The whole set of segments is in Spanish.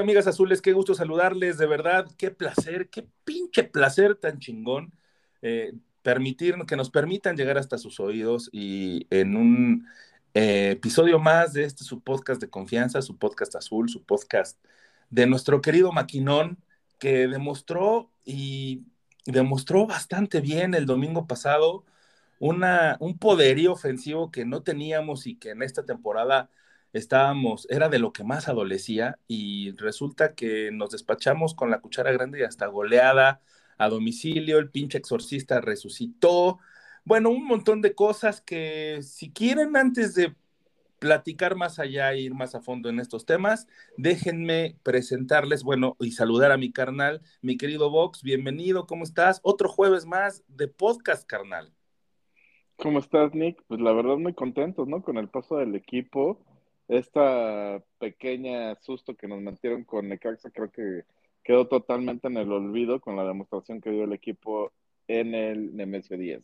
Amigas azules, qué gusto saludarles, de verdad, qué placer, qué pinche placer tan chingón eh, permitir, que nos permitan llegar hasta sus oídos y en un eh, episodio más de este su podcast de confianza, su podcast azul, su podcast de nuestro querido Maquinón, que demostró y demostró bastante bien el domingo pasado una, un poderío ofensivo que no teníamos y que en esta temporada estábamos, era de lo que más adolecía y resulta que nos despachamos con la cuchara grande y hasta goleada a domicilio, el pinche exorcista resucitó, bueno, un montón de cosas que si quieren antes de platicar más allá e ir más a fondo en estos temas, déjenme presentarles, bueno, y saludar a mi carnal, mi querido Vox, bienvenido, ¿cómo estás? Otro jueves más de podcast, carnal. ¿Cómo estás, Nick? Pues la verdad muy contentos, ¿no? Con el paso del equipo. Esta pequeña susto que nos metieron con Necaxa creo que quedó totalmente en el olvido con la demostración que dio el equipo en el Nemesio 10.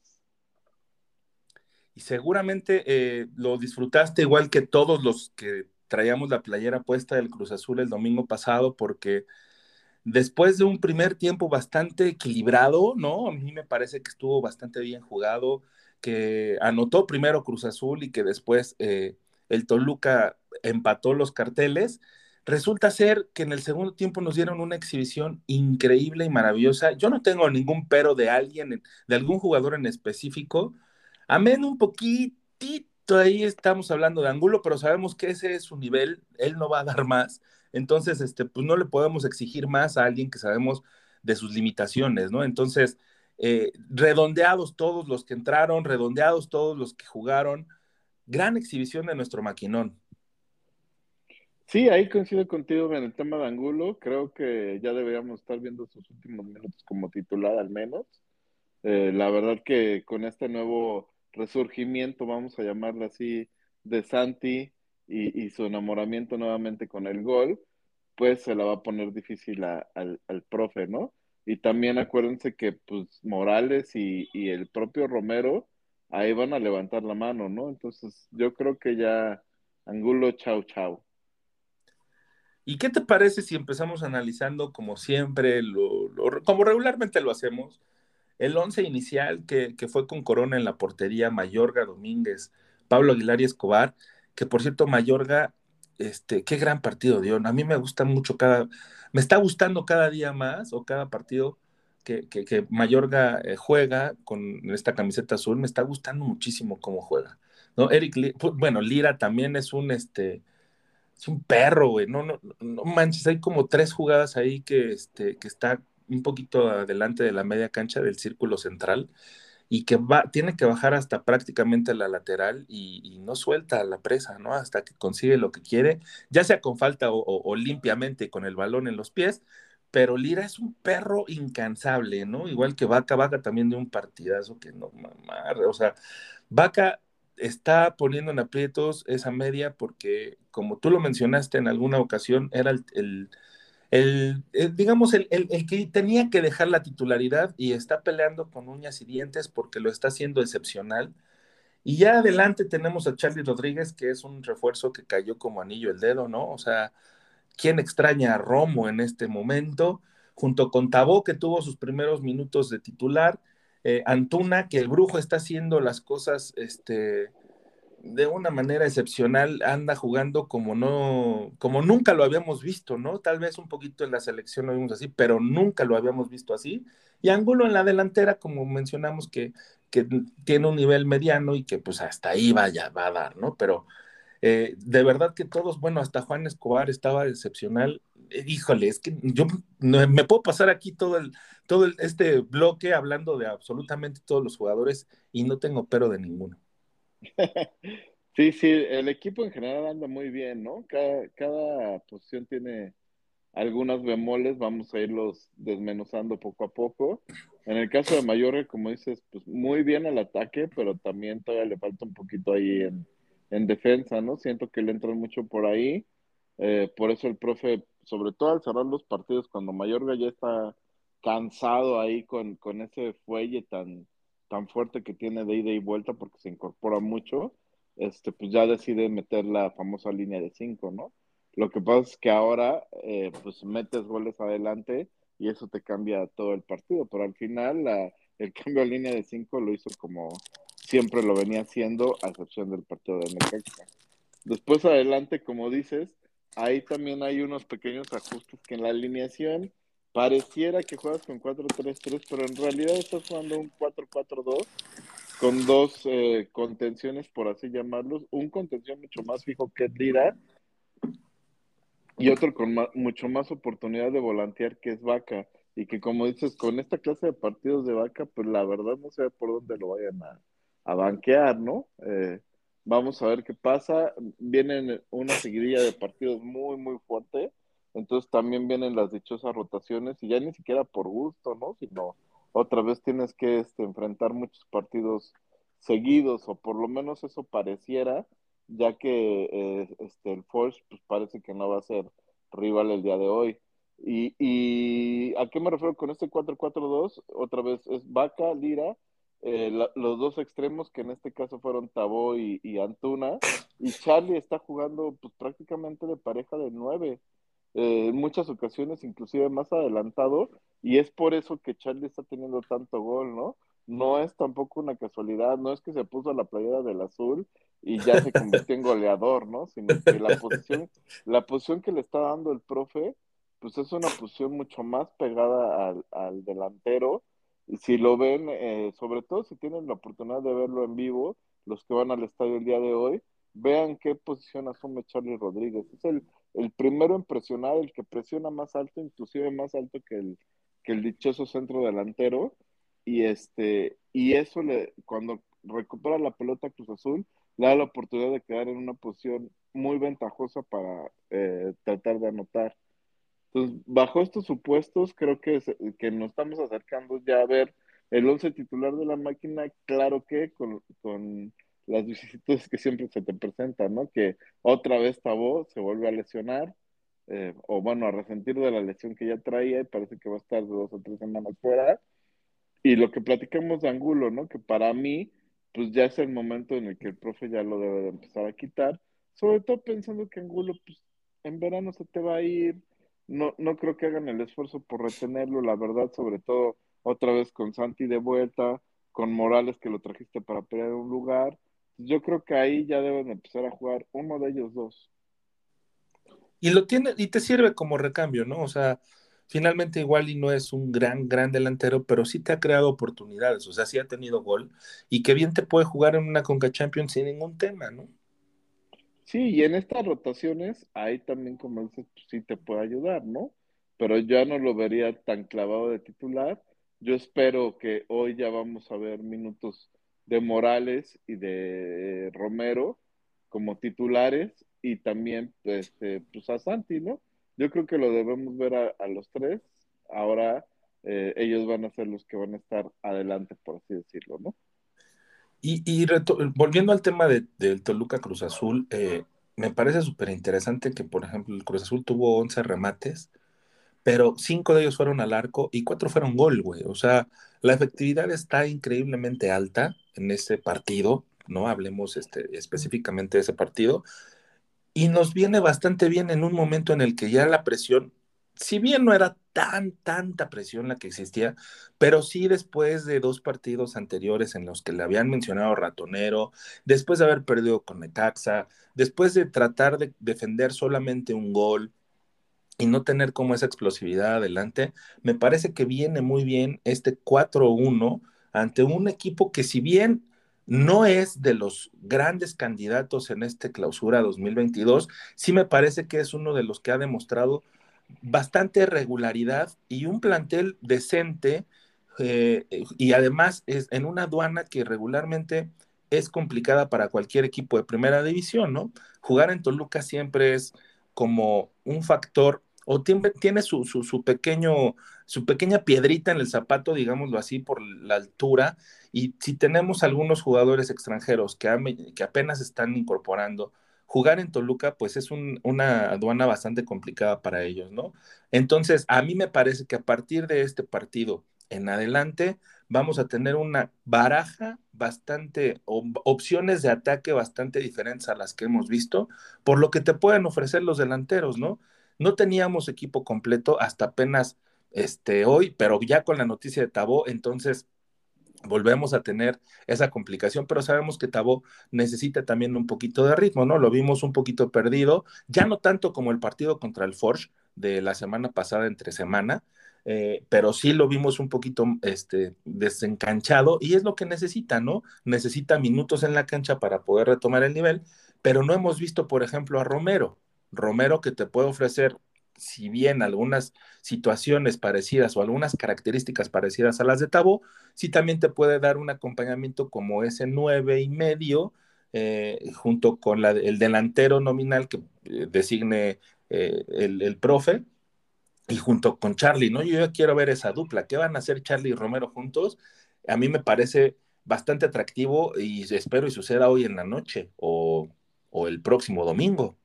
Y seguramente eh, lo disfrutaste igual que todos los que traíamos la playera puesta del Cruz Azul el domingo pasado, porque después de un primer tiempo bastante equilibrado, ¿no? A mí me parece que estuvo bastante bien jugado, que anotó primero Cruz Azul y que después eh, el Toluca empató los carteles. Resulta ser que en el segundo tiempo nos dieron una exhibición increíble y maravillosa. Yo no tengo ningún pero de alguien, de algún jugador en específico. Amén un poquitito, ahí estamos hablando de Angulo, pero sabemos que ese es su nivel, él no va a dar más. Entonces, este, pues no le podemos exigir más a alguien que sabemos de sus limitaciones, ¿no? Entonces, eh, redondeados todos los que entraron, redondeados todos los que jugaron. Gran exhibición de nuestro maquinón. Sí, ahí coincido contigo en el tema de Angulo. Creo que ya deberíamos estar viendo sus últimos minutos como titular al menos. Eh, la verdad que con este nuevo resurgimiento, vamos a llamarlo así, de Santi y, su enamoramiento nuevamente con el gol, pues se la va a poner difícil al, al profe, ¿no? Y también acuérdense que pues Morales y el propio Romero ahí van a levantar la mano, ¿no? Entonces yo creo que ya Angulo, chau, chau. ¿Y qué te parece si empezamos analizando, como siempre, como regularmente lo hacemos, el once inicial que, que fue con Corona en la portería, Mayorga, Domínguez, Pablo Aguilar y Escobar, que por cierto, Mayorga, este, qué gran partido dio. A mí me gusta mucho cada, me está gustando cada día más o cada partido que, que, que Mayorga eh, juega con esta camiseta azul, me está gustando muchísimo cómo juega. ¿no? Eric, Li- pu- bueno, Lira también es un, este, es un perro, güey. No, no, no manches, hay como tres jugadas ahí que, este, que está un poquito adelante de la media cancha del círculo central y que va, tiene que bajar hasta prácticamente la lateral y, y no suelta la presa, ¿no? Hasta que consigue lo que quiere, ya sea con falta o, o- o limpiamente con el balón en los pies, pero Lira es un perro incansable, ¿no? Igual que Vaca, Vaca también de un partidazo que no mamar, o sea, Vaca está poniendo en aprietos esa media porque, como tú lo mencionaste en alguna ocasión, era el, el- el- digamos, el que tenía que dejar la titularidad y está peleando con uñas y dientes porque lo está haciendo excepcional. Y ya adelante tenemos a Charlie Rodríguez, que es un refuerzo que cayó como anillo el dedo, ¿no? O sea, ¿quién extraña a Romo en este momento? Junto con Tabó, que tuvo sus primeros minutos de titular, eh, Antuna, que el brujo está haciendo las cosas este, de una manera excepcional anda jugando como no, como nunca lo habíamos visto, ¿no? Tal vez un poquito en la selección lo vimos así, pero nunca lo habíamos visto así. Y Angulo en la delantera, como mencionamos, que, que tiene un nivel mediano y que pues hasta ahí va, a dar, ¿no? Pero eh, de verdad que todos, bueno, hasta Juan Escobar estaba excepcional. Eh, híjole, es que yo no, me puedo pasar aquí todo el, todo este bloque hablando de absolutamente todos los jugadores y no tengo pero de ninguno. Sí, sí, el equipo en general anda muy bien, ¿no? Cada, cada posición tiene algunas bemoles, vamos a irlos desmenuzando poco a poco. En el caso de Mayorga, como dices, pues muy bien el ataque, pero también todavía le falta un poquito ahí en, en defensa, ¿no? Siento que le entran mucho por ahí. Eh, por eso el profe, sobre todo al cerrar los partidos, cuando Mayorga ya está cansado ahí con, con ese fuelle tan, tan fuerte que tiene de ida y vuelta porque se incorpora mucho, este, pues ya decide meter la famosa línea de cinco, ¿no? Lo que pasa es que ahora, eh, pues metes goles adelante y eso te cambia todo el partido, pero al final el cambio a línea de cinco lo hizo como siempre lo venía haciendo, a excepción del partido de Necaxa. Después adelante, como dices, ahí también hay unos pequeños ajustes que en la alineación pareciera que juegas con 4-3-3, pero en realidad estás jugando un 4-4-2 con dos eh, contenciones, por así llamarlos. Un contención mucho más fijo que Lira y otro con mucho más oportunidad de volantear que es Vaca. Y que como dices, con esta clase de partidos de Vaca, pues la verdad no sé por dónde lo vayan a, a banquear, ¿no? Eh, vamos a ver qué pasa. Vienen una seguidilla de partidos muy, muy fuerte. Entonces también vienen las dichosas rotaciones y ya ni siquiera por gusto, ¿no? Sino otra vez tienes que este, enfrentar muchos partidos seguidos o por lo menos eso pareciera, ya que eh, este, el Force pues parece que no va a ser rival el día de hoy. Y, y ¿a qué me refiero con este 4-4-2? Otra vez es Vaca, Lira, eh, los dos extremos, que en este caso fueron Tabó y, Antuna, y Charlie está jugando pues, prácticamente de pareja de nueve, eh, en muchas ocasiones inclusive más adelantado, y es por eso que Charlie está teniendo tanto gol, ¿no? No es tampoco una casualidad, no es que se puso la playera del azul y ya se convirtió en goleador, ¿no? Sino que la posición, la posición que le está dando el profe, pues es una posición mucho más pegada al, al delantero, si lo ven, eh, sobre todo si tienen la oportunidad de verlo en vivo, los que van al estadio el día de hoy, vean qué posición asume Charlie Rodríguez. Es el, el primero en presionar, el que presiona más alto, inclusive más alto que el, que el dichoso centro delantero. Y este, y eso le, cuando recupera la pelota Cruz Azul, le da la oportunidad de quedar en una posición muy ventajosa para eh, tratar de anotar. Entonces, bajo estos supuestos, creo que, que nos estamos acercando ya a ver el once titular de la máquina, claro que con, las vicisitudes que siempre se te presentan, ¿no? Que otra vez Tabó se vuelve a lesionar, eh, o bueno, a resentir de la lesión que ya traía y parece que va a estar dos o tres semanas fuera. Y lo que platicamos de Angulo, ¿no? Que para mí, pues ya es el momento en el que el profe ya lo debe de empezar a quitar, sobre todo pensando que Angulo, pues en verano se te va a ir, no, no creo que hagan el esfuerzo por retenerlo, la verdad, sobre todo otra vez con Santi de vuelta, con Morales que lo trajiste para pelear un lugar. Yo creo que ahí ya deben empezar a jugar uno de ellos dos. Y lo tiene, y te sirve como recambio, ¿no? O sea, finalmente igual y no es un gran, gran delantero, pero sí te ha creado oportunidades, o sea, sí ha tenido gol, y que bien te puede jugar en una Conca Champions sin ningún tema, ¿no? Sí, y en estas rotaciones, ahí también, como dices, pues, sí te puede ayudar, ¿no? Pero ya no lo vería tan clavado de titular. Yo espero que hoy ya vamos a ver minutos de Morales y de Romero como titulares y también pues, eh, pues a Santi, ¿no? Yo creo que lo debemos ver a, los tres. Ahora eh, ellos van a ser los que van a estar adelante, por así decirlo, ¿no? Y, volviendo al tema de, del Toluca Cruz Azul, eh, me parece súper interesante que, por ejemplo, el Cruz Azul tuvo 11 remates, pero 5 de ellos fueron al arco y 4 fueron gol, güey. O sea, la efectividad está increíblemente alta en ese partido, ¿no? Hablemos este, específicamente de ese partido. Y nos viene bastante bien en un momento en el que ya la presión, si bien no era tan, tanta presión la que existía, pero sí después de dos partidos anteriores en los que le habían mencionado ratonero, después de haber perdido con Necaxa, después de tratar de defender solamente un gol y no tener como esa explosividad adelante, me parece que viene muy bien este 4-1 ante un equipo que si bien no es de los grandes candidatos en este clausura 2022, sí me parece que es uno de los que ha demostrado bastante regularidad y un plantel decente eh, y además es en una aduana que regularmente es complicada para cualquier equipo de primera división, ¿no? Jugar en Toluca siempre es como un factor o tiene, tiene su, su, pequeño, su pequeña piedrita en el zapato, digámoslo así, por la altura. Y si tenemos algunos jugadores extranjeros que, que apenas están incorporando, jugar en Toluca, pues es una aduana bastante complicada para ellos, ¿no? Entonces, a mí me parece que a partir de este partido en adelante, vamos a tener una baraja bastante, opciones de ataque bastante diferentes a las que hemos visto, por lo que te pueden ofrecer los delanteros, ¿no? No teníamos equipo completo hasta apenas este, hoy, pero ya con la noticia de Tabó, entonces volvemos a tener esa complicación, pero sabemos que Tabó necesita también un poquito de ritmo, ¿no? Lo vimos un poquito perdido, ya no tanto como el partido contra el Forge de la semana pasada entre semana, eh, pero sí lo vimos un poquito este, desencanchado y es lo que necesita, ¿no? Necesita minutos en la cancha para poder retomar el nivel, pero no hemos visto, por ejemplo, a Romero. Romero que te puede ofrecer si bien algunas situaciones parecidas o algunas características parecidas a las de Tabo, sí también te puede dar un acompañamiento como ese nueve y medio, eh, junto con el delantero nominal que eh, designe eh, el, profe, y junto con Charlie, ¿no? Yo ya quiero ver esa dupla. ¿Qué van a hacer Charlie y Romero juntos? A mí me parece bastante atractivo y espero y suceda hoy en la noche o el próximo domingo.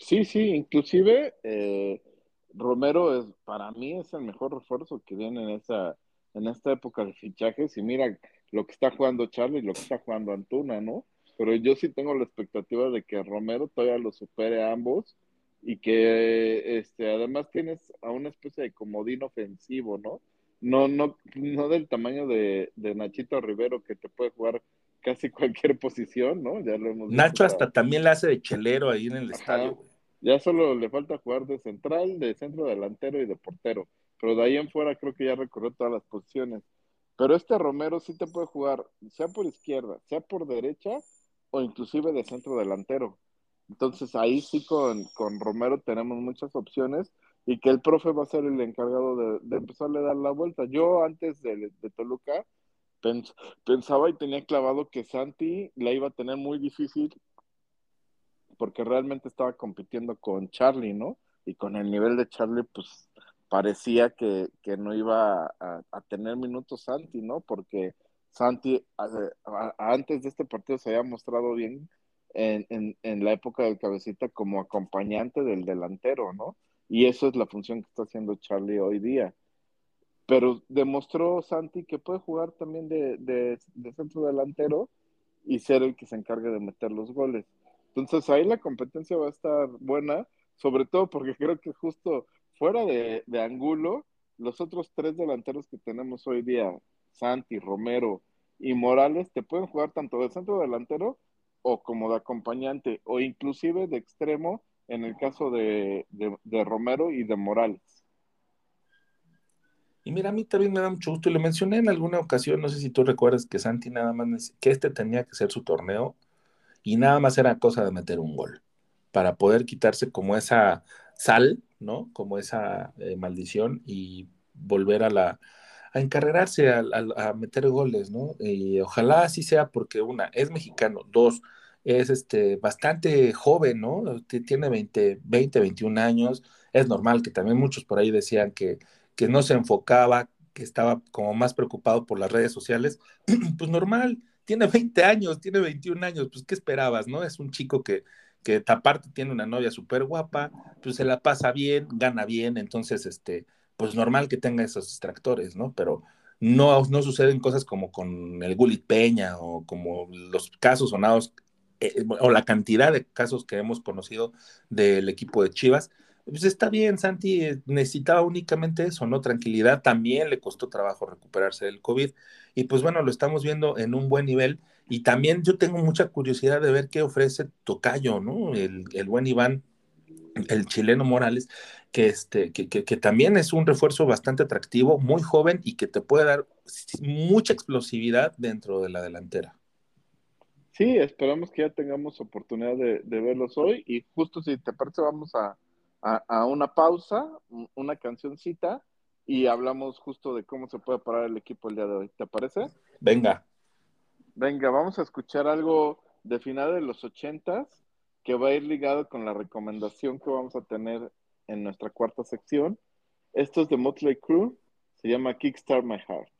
Sí, sí, inclusive eh, Romero es, para mí es el mejor refuerzo que viene en esa, en esta época de fichajes. Y mira lo que está jugando Charlie y lo que está jugando Antuna, ¿no? Pero yo sí tengo la expectativa de que Romero todavía lo supere a ambos y que este además tienes a una especie de comodín ofensivo, ¿no? No, no, no del tamaño de, de Nachito Rivero que te puede jugar casi cualquier posición, ¿no? Ya lo hemos Nacho hasta también le hace de chelero ahí en el estadio. Ya solo le falta jugar de central, de centro delantero y de portero. Pero de ahí en fuera creo que ya recorrió todas las posiciones. Pero este Romero sí te puede jugar, sea por izquierda, sea por derecha o inclusive de centro delantero. Entonces ahí sí con, con Romero tenemos muchas opciones y que el profe va a ser el encargado de, empezarle a dar la vuelta. Yo antes de, de Toluca pensaba y tenía clavado que Santi la iba a tener muy difícil porque realmente estaba compitiendo con Charlie, ¿no? Y con el nivel de Charlie, pues parecía que, no iba a, tener minutos Santi, ¿no? Porque Santi antes de este partido se había mostrado bien en, en, la época del cabecita como acompañante del delantero, ¿no? Y eso es la función que está haciendo Charlie hoy día. Pero demostró Santi que puede jugar también de, de centro delantero y ser el que se encargue de meter los goles. Entonces ahí la competencia va a estar buena, sobre todo porque creo que justo fuera de, Angulo, los otros tres delanteros que tenemos hoy día, Santi, Romero y Morales, te pueden jugar tanto de centro delantero o como de acompañante, o inclusive de extremo en el caso de, Romero y de Morales. Y mira, a mí también me da mucho gusto, y le mencioné en alguna ocasión, no sé si tú recuerdas que Santi nada más, que este tenía que ser su torneo, y nada más era cosa de meter un gol para poder quitarse como esa sal, ¿no? Como esa eh, maldición y volver a la a encarrerarse a, meter goles, ¿no? Y ojalá así sea porque una es mexicano, dos es este bastante joven, ¿no? Tiene 20, 20, 21 años, es normal que también muchos por ahí decían que, que no se enfocaba, que estaba como más preocupado por las redes sociales, pues normal, tiene 20 años, tiene 21 años, pues ¿qué esperabas, no? Es un chico que, que aparte tiene una novia súper guapa, pues se la pasa bien, gana bien, entonces, este, pues normal que tenga esos distractores, ¿no? Pero no, no suceden cosas como con el Gulit Peña o como los casos sonados eh, o la cantidad de casos que hemos conocido del equipo de Chivas, Pues está bien, Santi eh, necesitaba únicamente eso, ¿no? Tranquilidad, también le costó trabajo recuperarse del COVID y pues bueno, lo estamos viendo en un buen nivel y también yo tengo mucha curiosidad de ver qué ofrece Tocayo, ¿no? El, el buen Iván, el chileno Morales, que, este, que, que, también es un refuerzo bastante atractivo, muy joven y que te puede dar mucha explosividad dentro de la delantera. Sí, esperamos que ya tengamos oportunidad de, de verlos hoy y justo si te parece vamos a, a, a, una pausa, una cancioncita y hablamos justo de cómo se puede parar el equipo el día de hoy. ¿Te parece? Venga. Venga, vamos a escuchar algo de final de los ochentas que va a ir ligado con la recomendación que vamos a tener en nuestra cuarta sección. Esto es de Motley Crue, se llama Kickstart My Heart.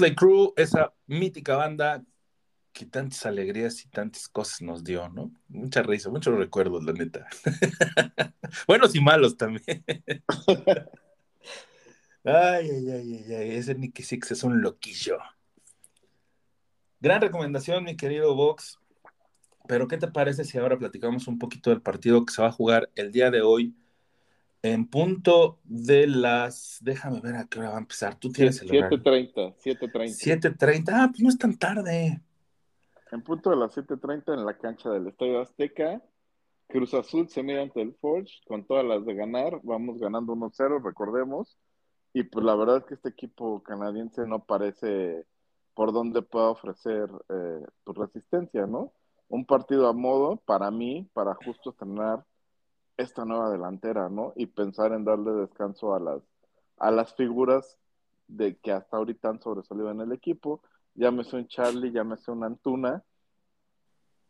Motley Crue, esa mítica banda que tantas alegrías y tantas cosas nos dio, ¿no? Mucha risa, muchos recuerdos, la neta. Buenos y malos también. ay, ay, ay, ay, ay, ese Nicky Six es un loquillo. Gran recomendación, mi querido Vox. Pero, ¿qué te parece si ahora platicamos un poquito del partido que se va a jugar el día de hoy en punto de las. Déjame ver a qué hora va a empezar. Tú tienes el 7:30, 7:30. 7:30. Ah, pues no es tan tarde. En punto de las 7:30 en la cancha del Estadio Azteca. Cruz Azul se mide ante el Forge con todas las de ganar. Vamos ganando 1-0, recordemos. Y pues la verdad es que este equipo canadiense no parece por dónde pueda ofrecer eh, tu resistencia, ¿no? Un partido a modo para mí, para justo tener esta nueva delantera, ¿no? Y pensar en darle descanso a las, a las figuras de que hasta ahorita han sobresalido en el equipo. Llámese un Charlie, llámese un Antuna.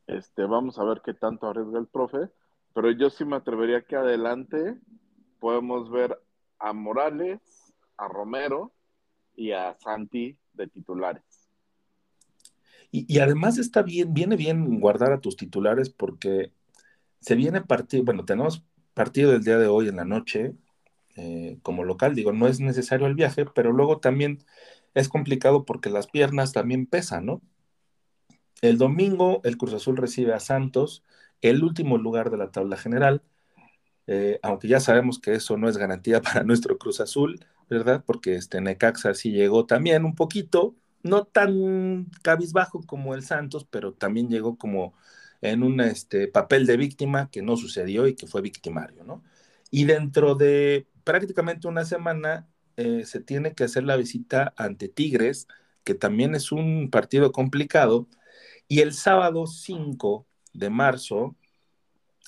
Este, vamos a ver qué tanto arriesga el profe. Pero yo sí me atrevería que adelante podemos ver a Morales, a Romero y a Santi de titulares. Y, y, además está bien, viene bien guardar a tus titulares porque se viene partido, bueno, tenemos partido del día de hoy en la noche eh, como local, digo, no es necesario el viaje, pero luego también es complicado porque las piernas también pesan, ¿no? El domingo el Cruz Azul recibe a Santos, el último lugar de la tabla general, eh, aunque ya sabemos que eso no es garantía para nuestro Cruz Azul, ¿verdad? Porque este Necaxa sí llegó también un poquito, no tan cabizbajo como el Santos, pero también llegó como en un este, papel de víctima que no sucedió y que fue victimario, ¿no? Y dentro de prácticamente una semana eh, se tiene que hacer la visita ante Tigres, que también es un partido complicado, y el sábado 5 de marzo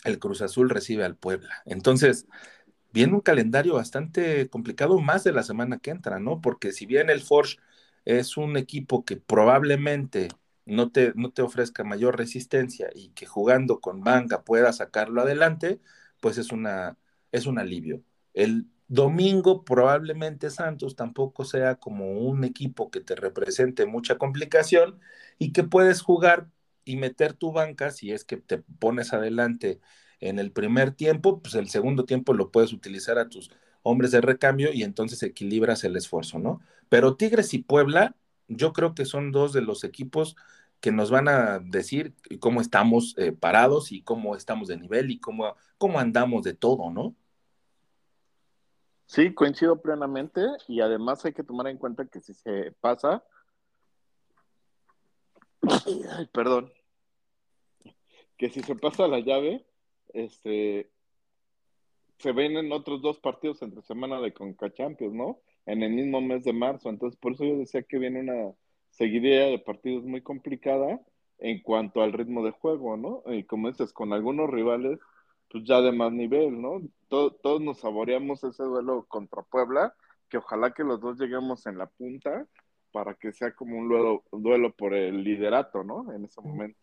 el Cruz Azul recibe al Puebla. Entonces, viene un calendario bastante complicado más de la semana que entra, ¿no? Porque si bien el Forge es un equipo que probablemente no te, no te ofrezca mayor resistencia y que jugando con banca pueda sacarlo adelante, pues es, una, es un alivio. El domingo probablemente Santos tampoco sea como un equipo que te represente mucha complicación y que puedes jugar y meter tu banca si es que te pones adelante en el primer tiempo, pues el segundo tiempo lo puedes utilizar a tus hombres de recambio y entonces equilibras el esfuerzo, ¿no? Pero Tigres y Puebla yo creo que son dos de los equipos que nos van a decir cómo estamos eh, parados y cómo estamos de nivel y cómo, cómo andamos de todo, ¿no? Sí, coincido plenamente y además hay que tomar en cuenta que si se pasa, ay, perdón, que si se pasa la llave, este, se ven en otros dos partidos entre semana de Conca Champions, ¿no? En el mismo mes de marzo. Entonces, por eso yo decía que viene una seguidilla de partidos muy complicada en cuanto al ritmo de juego, ¿no? Y como dices, con algunos rivales, pues ya de más nivel, ¿no? todos nos saboreamos ese duelo contra Puebla, que ojalá que los dos lleguemos en la punta para que sea como un duelo, duelo por el liderato, ¿no? En ese momento.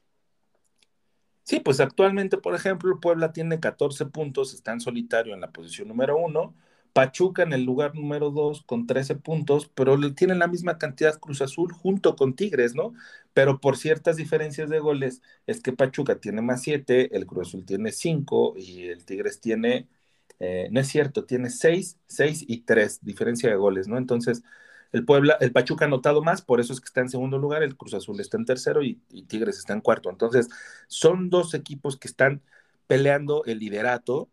Sí, pues actualmente, por ejemplo, Puebla tiene 14 puntos, está en solitario en la posición número uno, Pachuca en el lugar número 2 con 13 puntos, pero tienen la misma cantidad Cruz Azul junto con Tigres, ¿no? Pero por ciertas diferencias de goles es que Pachuca tiene más 7, el Cruz Azul tiene 5 y el Tigres tiene, eh, no es cierto, tiene 6, 6 y 3, diferencia de goles, ¿no? Entonces, el Puebla, el Pachuca ha anotado más, por eso es que está en segundo lugar, el Cruz Azul está en tercero y, y Tigres está en cuarto. Entonces, son dos equipos que están peleando el liderato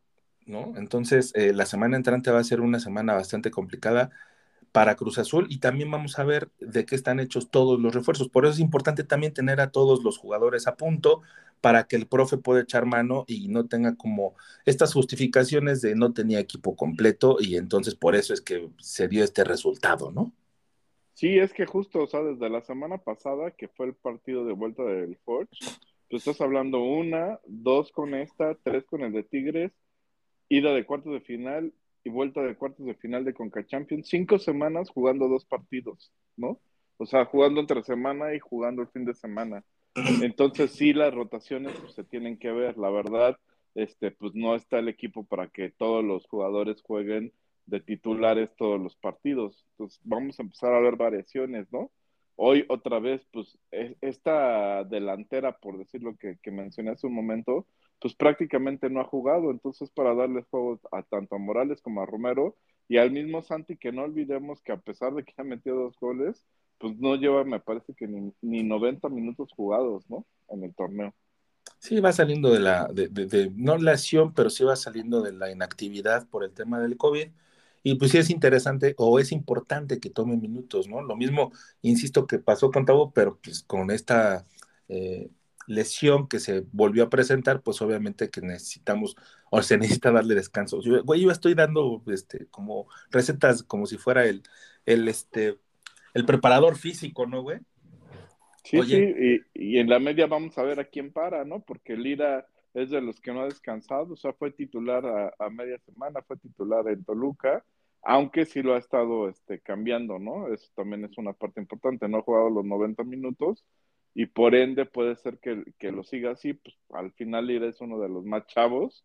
¿no? Entonces, eh, la semana entrante va a ser una semana bastante complicada para Cruz Azul y también vamos a ver de qué están hechos todos los refuerzos. Por eso es importante también tener a todos los jugadores a punto para que el profe pueda echar mano y no tenga como estas justificaciones de no tenía equipo completo y entonces por eso es que se dio este resultado, ¿no? Sí, es que justo, o sea, desde la semana pasada que fue el partido de vuelta del Forge, tú estás hablando una, dos con esta, tres con el de Tigres, ida de cuartos de final y vuelta de cuartos de final de Conca Champions, cinco semanas jugando dos partidos, ¿no? O sea, jugando entre semana y jugando el fin de semana. Entonces sí, las rotaciones pues, se tienen que ver. La verdad, este, pues no está el equipo para que todos los jugadores jueguen de titulares todos los partidos. Entonces vamos a empezar a ver variaciones, ¿no? hoy otra vez, pues esta delantera, por decir lo que, que mencioné hace un momento, pues prácticamente no ha jugado, entonces para darle juego a tanto a Morales como a Romero y al mismo Santi, que no olvidemos que a pesar de que ha metido dos goles, pues no lleva, me parece que ni, ni 90 minutos jugados, ¿no? En el torneo. Sí, va saliendo de la, de, de, de, no lesión, pero sí va saliendo de la inactividad por el tema del COVID. Y pues sí es interesante o es importante que tome minutos, ¿no? Lo mismo, insisto, que pasó con Tabo, pero pues con esta eh, lesión que se volvió a presentar, pues obviamente que necesitamos, o se necesita darle descanso. Yo, güey, yo estoy dando este, como recetas como si fuera el, el, este, el preparador físico, ¿no, güey? Sí, Oye. sí, y, y, en la media vamos a ver a quién para, ¿no? Porque Lira es de los que no ha descansado, o sea, fue titular a, a media semana, fue titular en Toluca, aunque sí lo ha estado este, cambiando, ¿no? Eso también es una parte importante, no ha jugado los 90 minutos, y por ende puede ser que, que, lo siga así, pues al final Lira es uno de los más chavos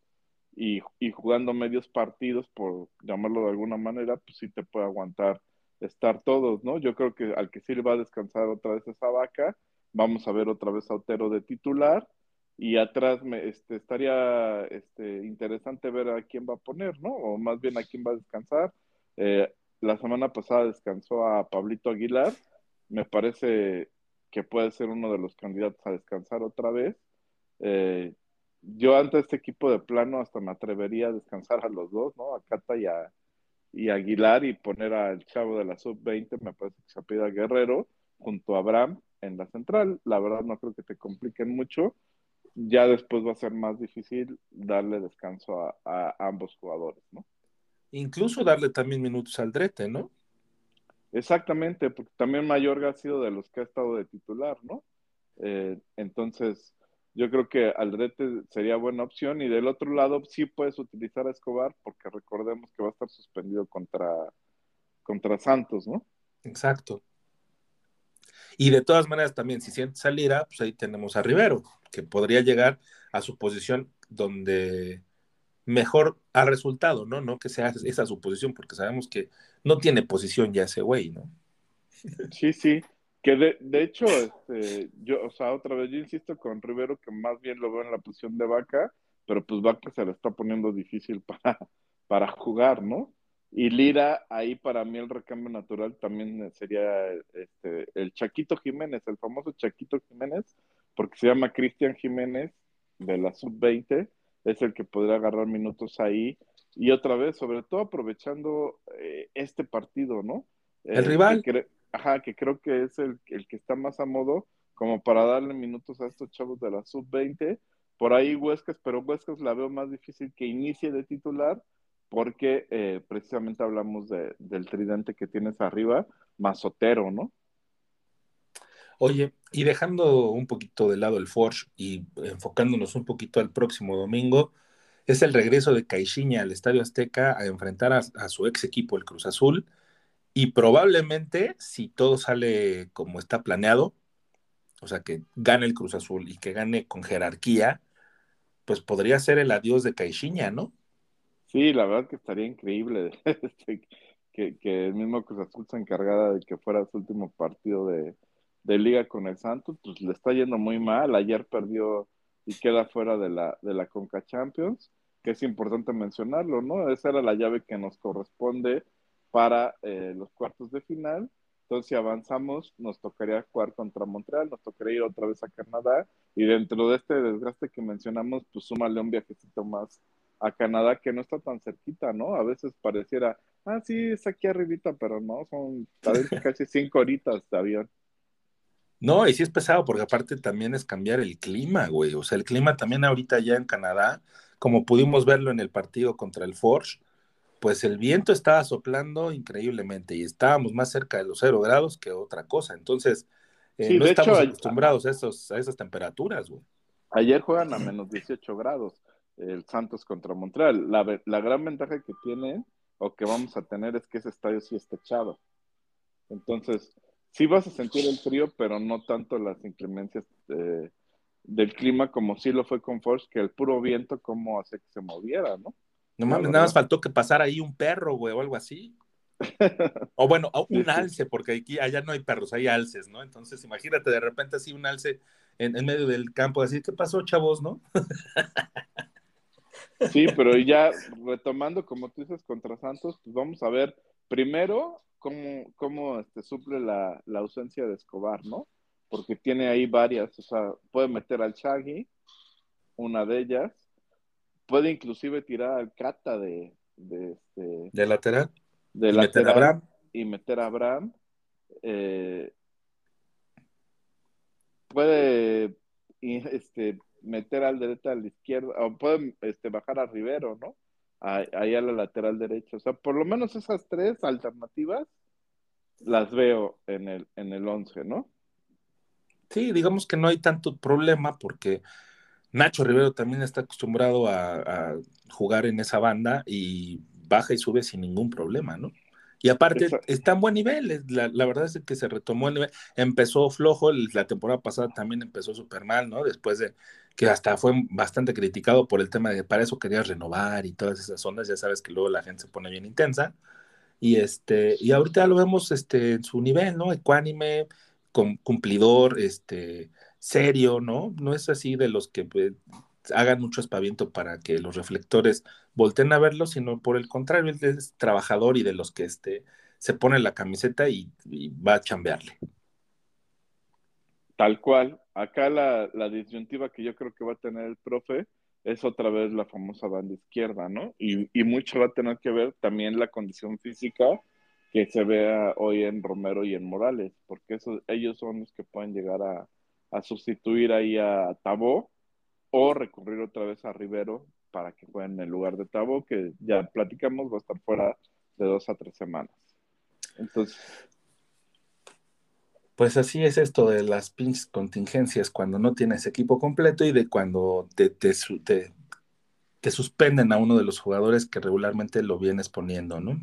y, y, jugando medios partidos, por llamarlo de alguna manera, pues sí te puede aguantar estar todos, ¿no? Yo creo que al que sí le va a descansar otra vez esa vaca, vamos a ver otra vez a Otero de titular y atrás me, este, estaría este, interesante ver a quién va a poner, ¿no? O más bien a quién va a descansar. Eh, la semana pasada descansó a Pablito Aguilar, me parece que puede ser uno de los candidatos a descansar otra vez. Eh, yo ante este equipo de plano hasta me atrevería a descansar a los dos, ¿no? A Cata y a, y Aguilar y poner al chavo de la sub-20, me parece que se apida Guerrero, junto a Abraham en la central. La verdad no creo que te compliquen mucho. Ya después va a ser más difícil darle descanso a, a ambos jugadores, ¿no? Incluso darle también minutos al Drete, ¿no? Exactamente, porque también Mayorga ha sido de los que ha estado de titular, ¿no? Eh, entonces, yo creo que Aldrete sería buena opción y del otro lado sí puedes utilizar a Escobar porque recordemos que va a estar suspendido contra, contra Santos, ¿no? Exacto. Y de todas maneras también, si siente saliera, pues ahí tenemos a Rivero, que podría llegar a su posición donde mejor ha resultado, ¿no? No que sea esa su posición, porque sabemos que no tiene posición ya ese güey, ¿no? Sí, sí. Que de, de hecho, este, yo, o sea, otra vez yo insisto con Rivero que más bien lo veo en la posición de Vaca, pero pues Vaca se le está poniendo difícil para, para jugar, ¿no? Y Lira, ahí para mí el recambio natural también sería este, el Chaquito Jiménez, el famoso Chaquito Jiménez, porque se llama Cristian Jiménez de la sub-20, es el que podría agarrar minutos ahí. Y otra vez, sobre todo aprovechando eh, este partido, ¿no? El eh, rival. Que ajá, que creo que es el, el, que está más a modo como para darle minutos a estos chavos de la sub-20. Por ahí Huescas, pero Huescas la veo más difícil que inicie de titular porque eh, precisamente hablamos de, del tridente que tienes arriba, Mazotero, ¿no? Oye, y dejando un poquito de lado el Forge y enfocándonos un poquito al próximo domingo, es el regreso de Caixinha al Estadio Azteca a enfrentar a, su ex equipo, el Cruz Azul, y probablemente, si todo sale como está planeado, o sea, que gane el Cruz Azul y que gane con jerarquía, pues podría ser el adiós de Caixinha, ¿no? Sí, la verdad que estaría increíble que, que el mismo Cruz Azul se encargara de que fuera su último partido de, de liga con el Santos, pues le está yendo muy mal. Ayer perdió y queda fuera de la, de la Conca Champions, que es importante mencionarlo, ¿no? Esa era la llave que nos corresponde para eh, los cuartos de final. Entonces, si avanzamos, nos tocaría jugar contra Montreal, nos tocaría ir otra vez a Canadá, y dentro de este desgaste que mencionamos, pues súmale un viajecito más a Canadá que no está tan cerquita, ¿no? A veces pareciera, ah, sí, es aquí arribita, pero no, son casi cinco horitas de avión. No, y sí es pesado, porque aparte también es cambiar el clima, güey. O sea, el clima también ahorita ya en Canadá, como pudimos verlo en el partido contra el Forge, pues el viento estaba soplando increíblemente y estábamos más cerca de los cero grados que otra cosa. Entonces, eh, sí, no estamos hecho, acostumbrados a, esos, a esas temperaturas, güey. Ayer juegan a menos 18 grados el Santos contra Montreal. La, la gran ventaja que tiene o que vamos a tener es que ese estadio sí está echado. Entonces, sí vas a sentir el frío, pero no tanto las inclemencias de, del clima como sí lo fue con Force, que el puro viento como hace que se moviera, ¿no? No mames, nada más faltó que pasara ahí un perro, güey, o algo así. O bueno, un alce, porque aquí allá no hay perros, hay alces, ¿no? Entonces imagínate de repente así un alce en, en medio del campo, así, ¿qué pasó, chavos, no? Sí, pero ya retomando, como tú dices, contra Santos, pues vamos a ver primero cómo, cómo este, suple la, la ausencia de Escobar, ¿no? Porque tiene ahí varias, o sea, puede meter al Shaggy, una de ellas, puede inclusive tirar al Cata de, de, este, De lateral. de Y meter a lateral Abraham. y meter a Abraham. Eh, puede este, meter al derecho a la izquierda, o puede este, bajar a Rivero, ¿no? Ahí a la lateral derecha. O sea, por lo menos esas tres alternativas las veo en el, en el 11, ¿no? Sí, digamos que no hay tanto problema porque Nacho Rivero también está acostumbrado a, a jugar en esa banda y baja y sube sin ningún problema, ¿no? Y aparte Esa- está en buen nivel, la, la verdad es que se retomó el nivel, empezó flojo, la temporada pasada también empezó súper mal, ¿no? Después de que hasta fue bastante criticado por el tema de para eso querías renovar y todas esas ondas, ya sabes que luego la gente se pone bien intensa. Y este, y ahorita lo vemos este, en su nivel, ¿no? Ecuánime, cum- cumplidor, este, serio, ¿no? No es así de los que pues, hagan mucho espaviento para que los reflectores volteen a verlo, sino por el contrario, él es trabajador y de los que este, se pone la camiseta y, y va a chambearle. Tal cual. Acá la, la disyuntiva que yo creo que va a tener el profe es otra vez la famosa banda izquierda, ¿no? Y, y mucho va a tener que ver también la condición física que se vea hoy en Romero y en Morales, porque eso, ellos son los que pueden llegar a, a sustituir ahí a Tabó o recurrir otra vez a Rivero para que jueguen en el lugar de Tabó, que ya platicamos, va a estar fuera de dos a tres semanas. Entonces, Pues así es esto de las pinches contingencias cuando no tienes equipo completo y de cuando te, te, te- te suspenden a uno de los jugadores que regularmente lo vienes poniendo, ¿no?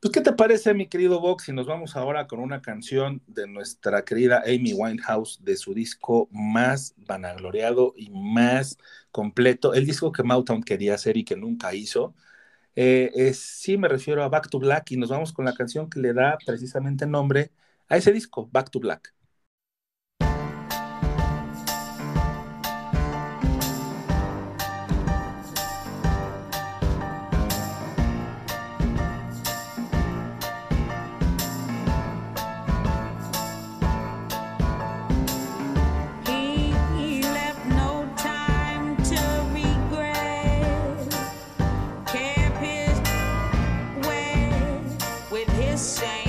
Pues, ¿qué te parece, mi querido Vox? Si nos vamos ahora con una canción de nuestra querida Amy Winehouse de su disco más vanagloriado y más completo, el disco que Motown quería hacer y que nunca hizo. Eh, sí, me refiero a Back to Black y nos vamos con la canción que le da precisamente nombre a ese disco, Back to Black. same.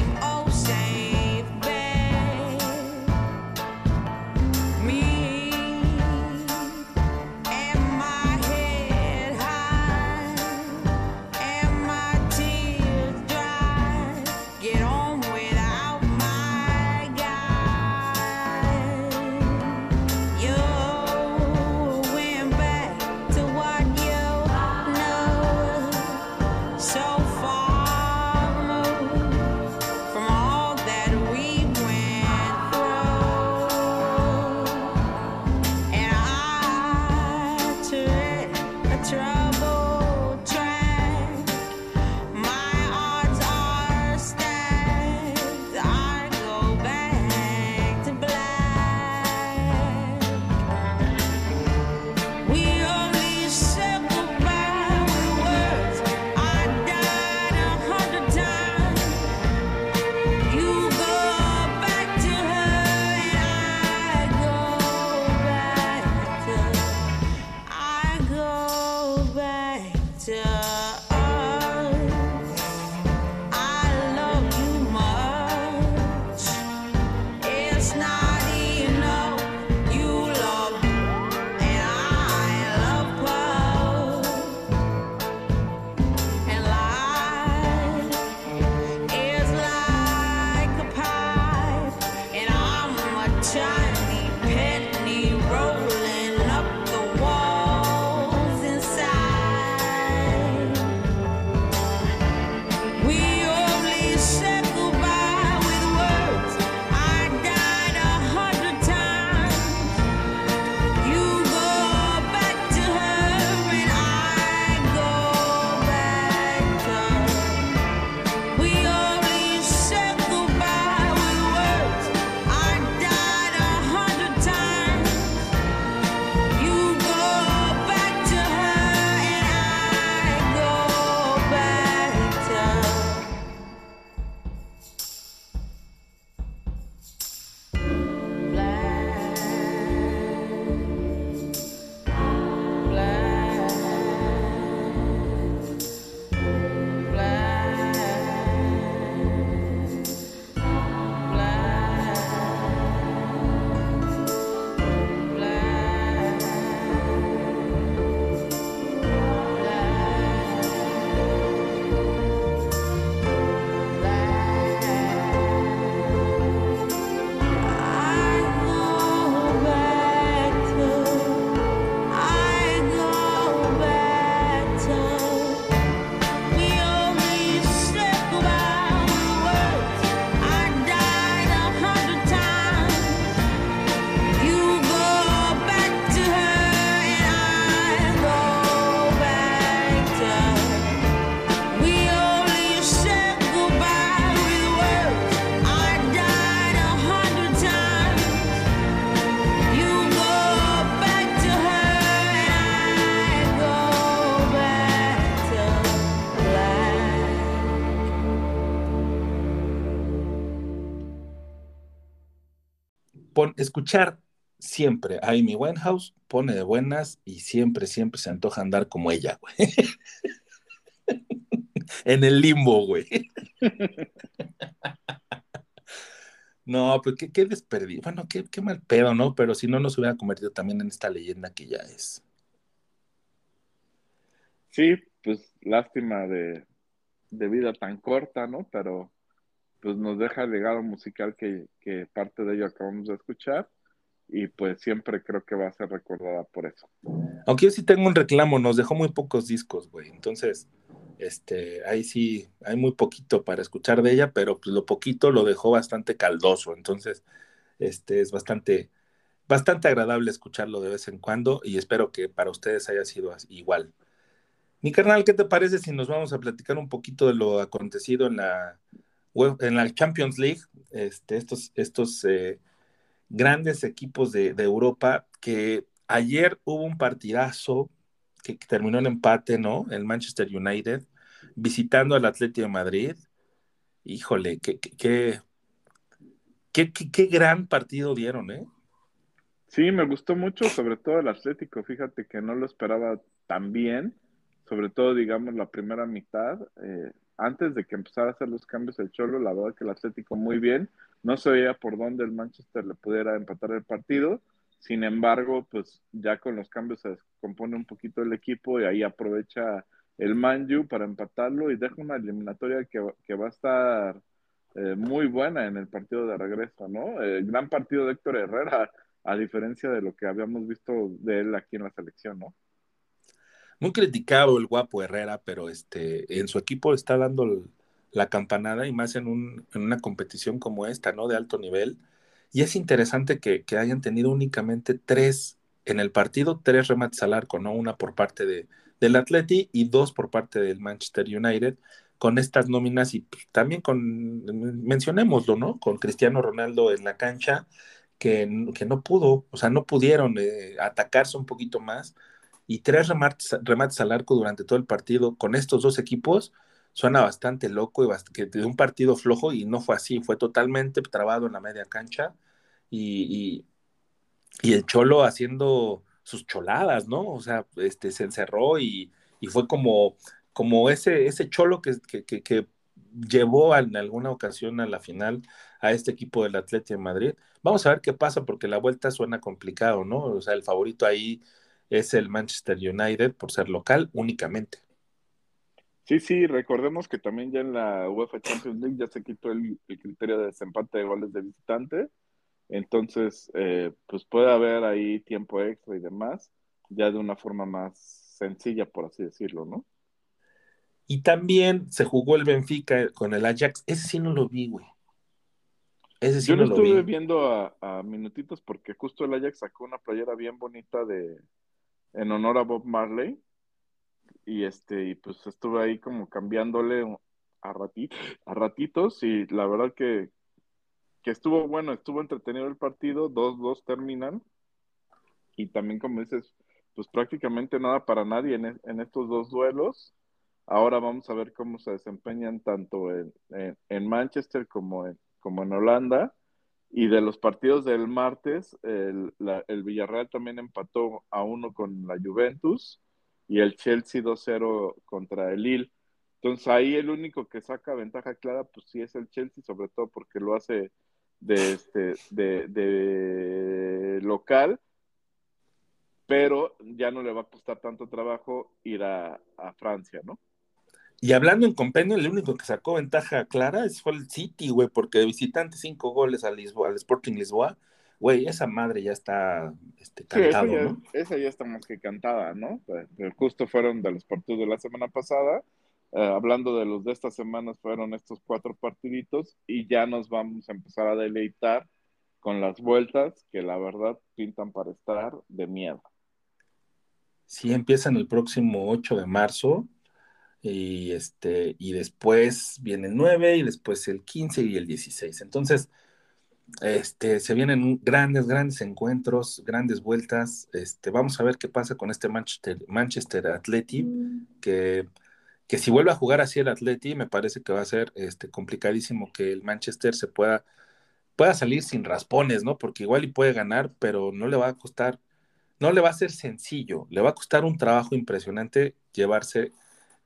Escuchar siempre a Amy Winehouse pone de buenas y siempre, siempre se antoja andar como ella, güey. en el limbo, güey. No, pues qué, qué desperdicio. Bueno, qué, qué mal pedo, ¿no? Pero si no, nos hubiera convertido también en esta leyenda que ya es. Sí, pues lástima de, de vida tan corta, ¿no? Pero pues nos deja el legado musical que, que parte de ello acabamos de escuchar y pues siempre creo que va a ser recordada por eso. Aunque yo sí tengo un reclamo, nos dejó muy pocos discos, güey. Entonces, este, ahí sí, hay muy poquito para escuchar de ella, pero pues lo poquito lo dejó bastante caldoso. Entonces, este, es bastante, bastante agradable escucharlo de vez en cuando y espero que para ustedes haya sido igual. Mi carnal, ¿qué te parece si nos vamos a platicar un poquito de lo acontecido en la, en la Champions League? Este, estos, estos eh, grandes equipos de, Europa que ayer hubo un partidazo que, terminó en empate, ¿no? El Manchester United visitando al Atlético de Madrid. Híjole, qué, qué- qué- qué gran partido dieron, ¿eh? Sí, me gustó mucho, sobre todo el Atlético. Fíjate que no lo esperaba tan bien, sobre todo, digamos, la primera mitad. eh, antes de que empezara a hacer los cambios el Cholo, la verdad que el Atlético muy bien. No se veía por dónde el Manchester le pudiera empatar el partido. Sin embargo, pues ya con los cambios se descompone un poquito el equipo y ahí aprovecha el Manju para empatarlo y deja una eliminatoria que, que va a estar eh, muy buena en el partido de regreso, ¿no? El gran partido de Héctor Herrera, a diferencia de lo que habíamos visto de él aquí en la selección, ¿no? Muy criticado el guapo Herrera, pero este, en su equipo está dando la campanada y más en, un, en una competición como esta, ¿no? De alto nivel. Y es interesante que, hayan tenido únicamente tres en el partido, tres remates al arco, ¿no? Una por parte de, del Atleti y dos por parte del Manchester United, con estas nóminas y pues, también con, mencionémoslo, ¿no? Con Cristiano Ronaldo en la cancha, que, que no pudo, o sea, no pudieron eh, atacarse un poquito más y tres remates, remates al arco durante todo el partido con estos dos equipos suena bastante loco y de un partido flojo y no fue así, fue totalmente trabado en la media cancha y, y, el Cholo haciendo sus choladas, ¿no? O sea, este, se encerró y, y fue como, como ese, ese Cholo que, que, que, que llevó en alguna ocasión a la final a este equipo del Atlético de Madrid. Vamos a ver qué pasa porque la vuelta suena complicado, ¿no? O sea, el favorito ahí es el Manchester United por ser local únicamente. Sí, sí, recordemos que también ya en la UEFA Champions League ya se quitó el, el criterio de desempate de goles de visitante, entonces eh, pues puede haber ahí tiempo extra y demás, ya de una forma más sencilla, por así decirlo, ¿no? Y también se jugó el Benfica con el Ajax, ese sí no lo vi, güey. Ese sí Yo no lo lo estuve vi. viendo a, a minutitos porque justo el Ajax sacó una playera bien bonita de en honor a Bob Marley y este y pues estuve ahí como cambiándole a, a ratitos y la verdad que, que estuvo bueno, estuvo entretenido el partido, 2-2 terminan y también como dices, pues prácticamente nada para nadie en, es- en estos dos duelos. Ahora vamos a ver cómo se desempeñan tanto en, en- en Manchester como en, como en Holanda. Y de los partidos del martes, el, la- el Villarreal también empató a uno con la Juventus y el Chelsea 2-0 contra el Lille. Entonces ahí el único que saca ventaja clara, pues sí es el Chelsea, sobre todo porque lo hace de, este, de, de local, pero ya no le va a costar tanto trabajo ir a, a Francia, ¿no? Y hablando en compendio, el único que sacó ventaja clara es- fue el City, güey, porque de visitante cinco goles al, Lisboa, al Sporting Lisboa, güey, esa madre ya está este, Sí, esa ya, ¿no? esa ya está más que cantada, ¿no? Eh, Justo fueron de los partidos de la semana pasada. Eh, hablando de los de estas semanas, fueron estos cuatro partiditos y ya nos vamos a empezar a deleitar con las vueltas que la verdad pintan para estar de miedo. Sí, empiezan el próximo 8 de marzo y, este, y después viene el 9 y después el 15 y el 16. Entonces, este, se vienen grandes, grandes encuentros, grandes vueltas. Este, vamos a ver qué pasa con este Manchester, Manchester Atleti, que, que si vuelve a jugar así el Atleti, me parece que va a ser este, complicadísimo que el Manchester se pueda pueda salir sin raspones, ¿no? Porque igual y puede ganar, pero no le va a costar, no le va a ser sencillo, le va a costar un trabajo impresionante llevarse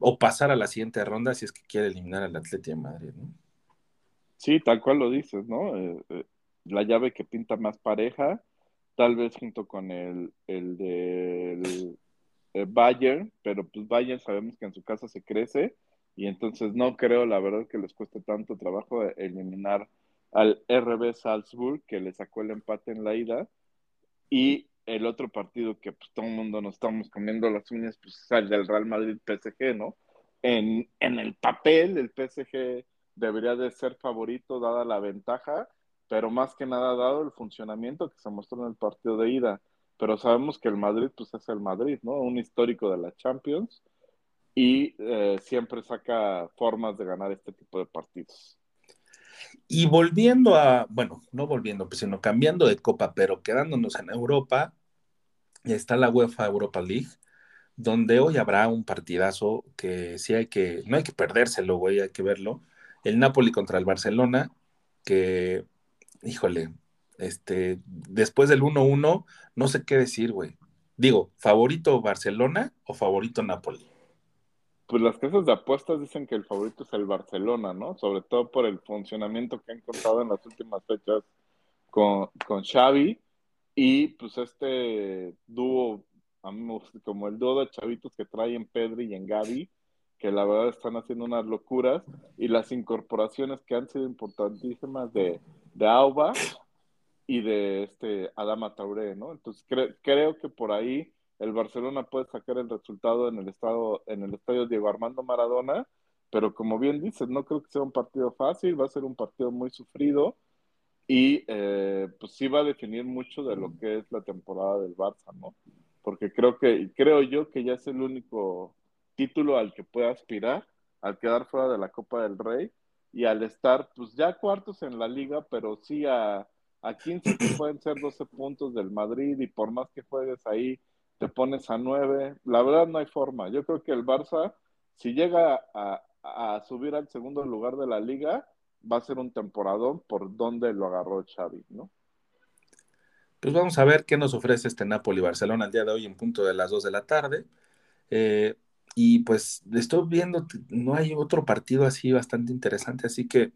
o pasar a la siguiente ronda si es que quiere eliminar al Atlético de Madrid, ¿no? Sí, tal cual lo dices, ¿no? Eh, eh, la llave que pinta más pareja, tal vez junto con el, el del eh, Bayern, pero pues Bayern sabemos que en su casa se crece y entonces no creo, la verdad, que les cueste tanto trabajo eliminar al RB Salzburg, que le sacó el empate en la ida, y el otro partido que pues, todo el mundo nos estamos comiendo las uñas, pues es el del Real Madrid PSG, ¿no? En, en el papel, el PSG debería de ser favorito dada la ventaja, pero más que nada dado el funcionamiento que se mostró en el partido de ida. Pero sabemos que el Madrid, pues es el Madrid, ¿no? Un histórico de la Champions y eh, siempre saca formas de ganar este tipo de partidos. Y volviendo a, bueno, no volviendo, pues, sino cambiando de copa, pero quedándonos en Europa, está la UEFA Europa League, donde hoy habrá un partidazo que sí hay que, no hay que perdérselo, güey, hay que verlo. El Napoli contra el Barcelona, que, híjole, este, después del 1-1, no sé qué decir, güey. Digo, ¿favorito Barcelona o favorito Napoli? pues las casas de apuestas dicen que el favorito es el Barcelona, ¿no? Sobre todo por el funcionamiento que han contado en las últimas fechas con, con Xavi y pues este dúo, como el dúo de chavitos que traen Pedri y en Gaby, que la verdad están haciendo unas locuras y las incorporaciones que han sido importantísimas de, de Auba y de este Adama Tauré, ¿no? Entonces creo que por ahí el Barcelona puede sacar el resultado en el estado, en el estadio Diego Armando Maradona, pero como bien dices, no creo que sea un partido fácil, va a ser un partido muy sufrido y eh, pues sí va a definir mucho de lo que es la temporada del Barça, ¿no? Porque creo que, creo yo que ya es el único título al que puede aspirar, al quedar fuera de la Copa del Rey y al estar, pues ya cuartos en la liga, pero sí a, a 15 que pueden ser 12 puntos del Madrid y por más que juegues ahí te pones a nueve. La verdad no hay forma. Yo creo que el Barça, si llega a, subir al segundo lugar de la liga, va a ser un temporadón por donde lo agarró Xavi, ¿no? Pues vamos a ver qué nos ofrece este Napoli-Barcelona el día de hoy en punto de las dos de la tarde. Eh, y pues estoy viendo, no hay otro partido así bastante interesante, así que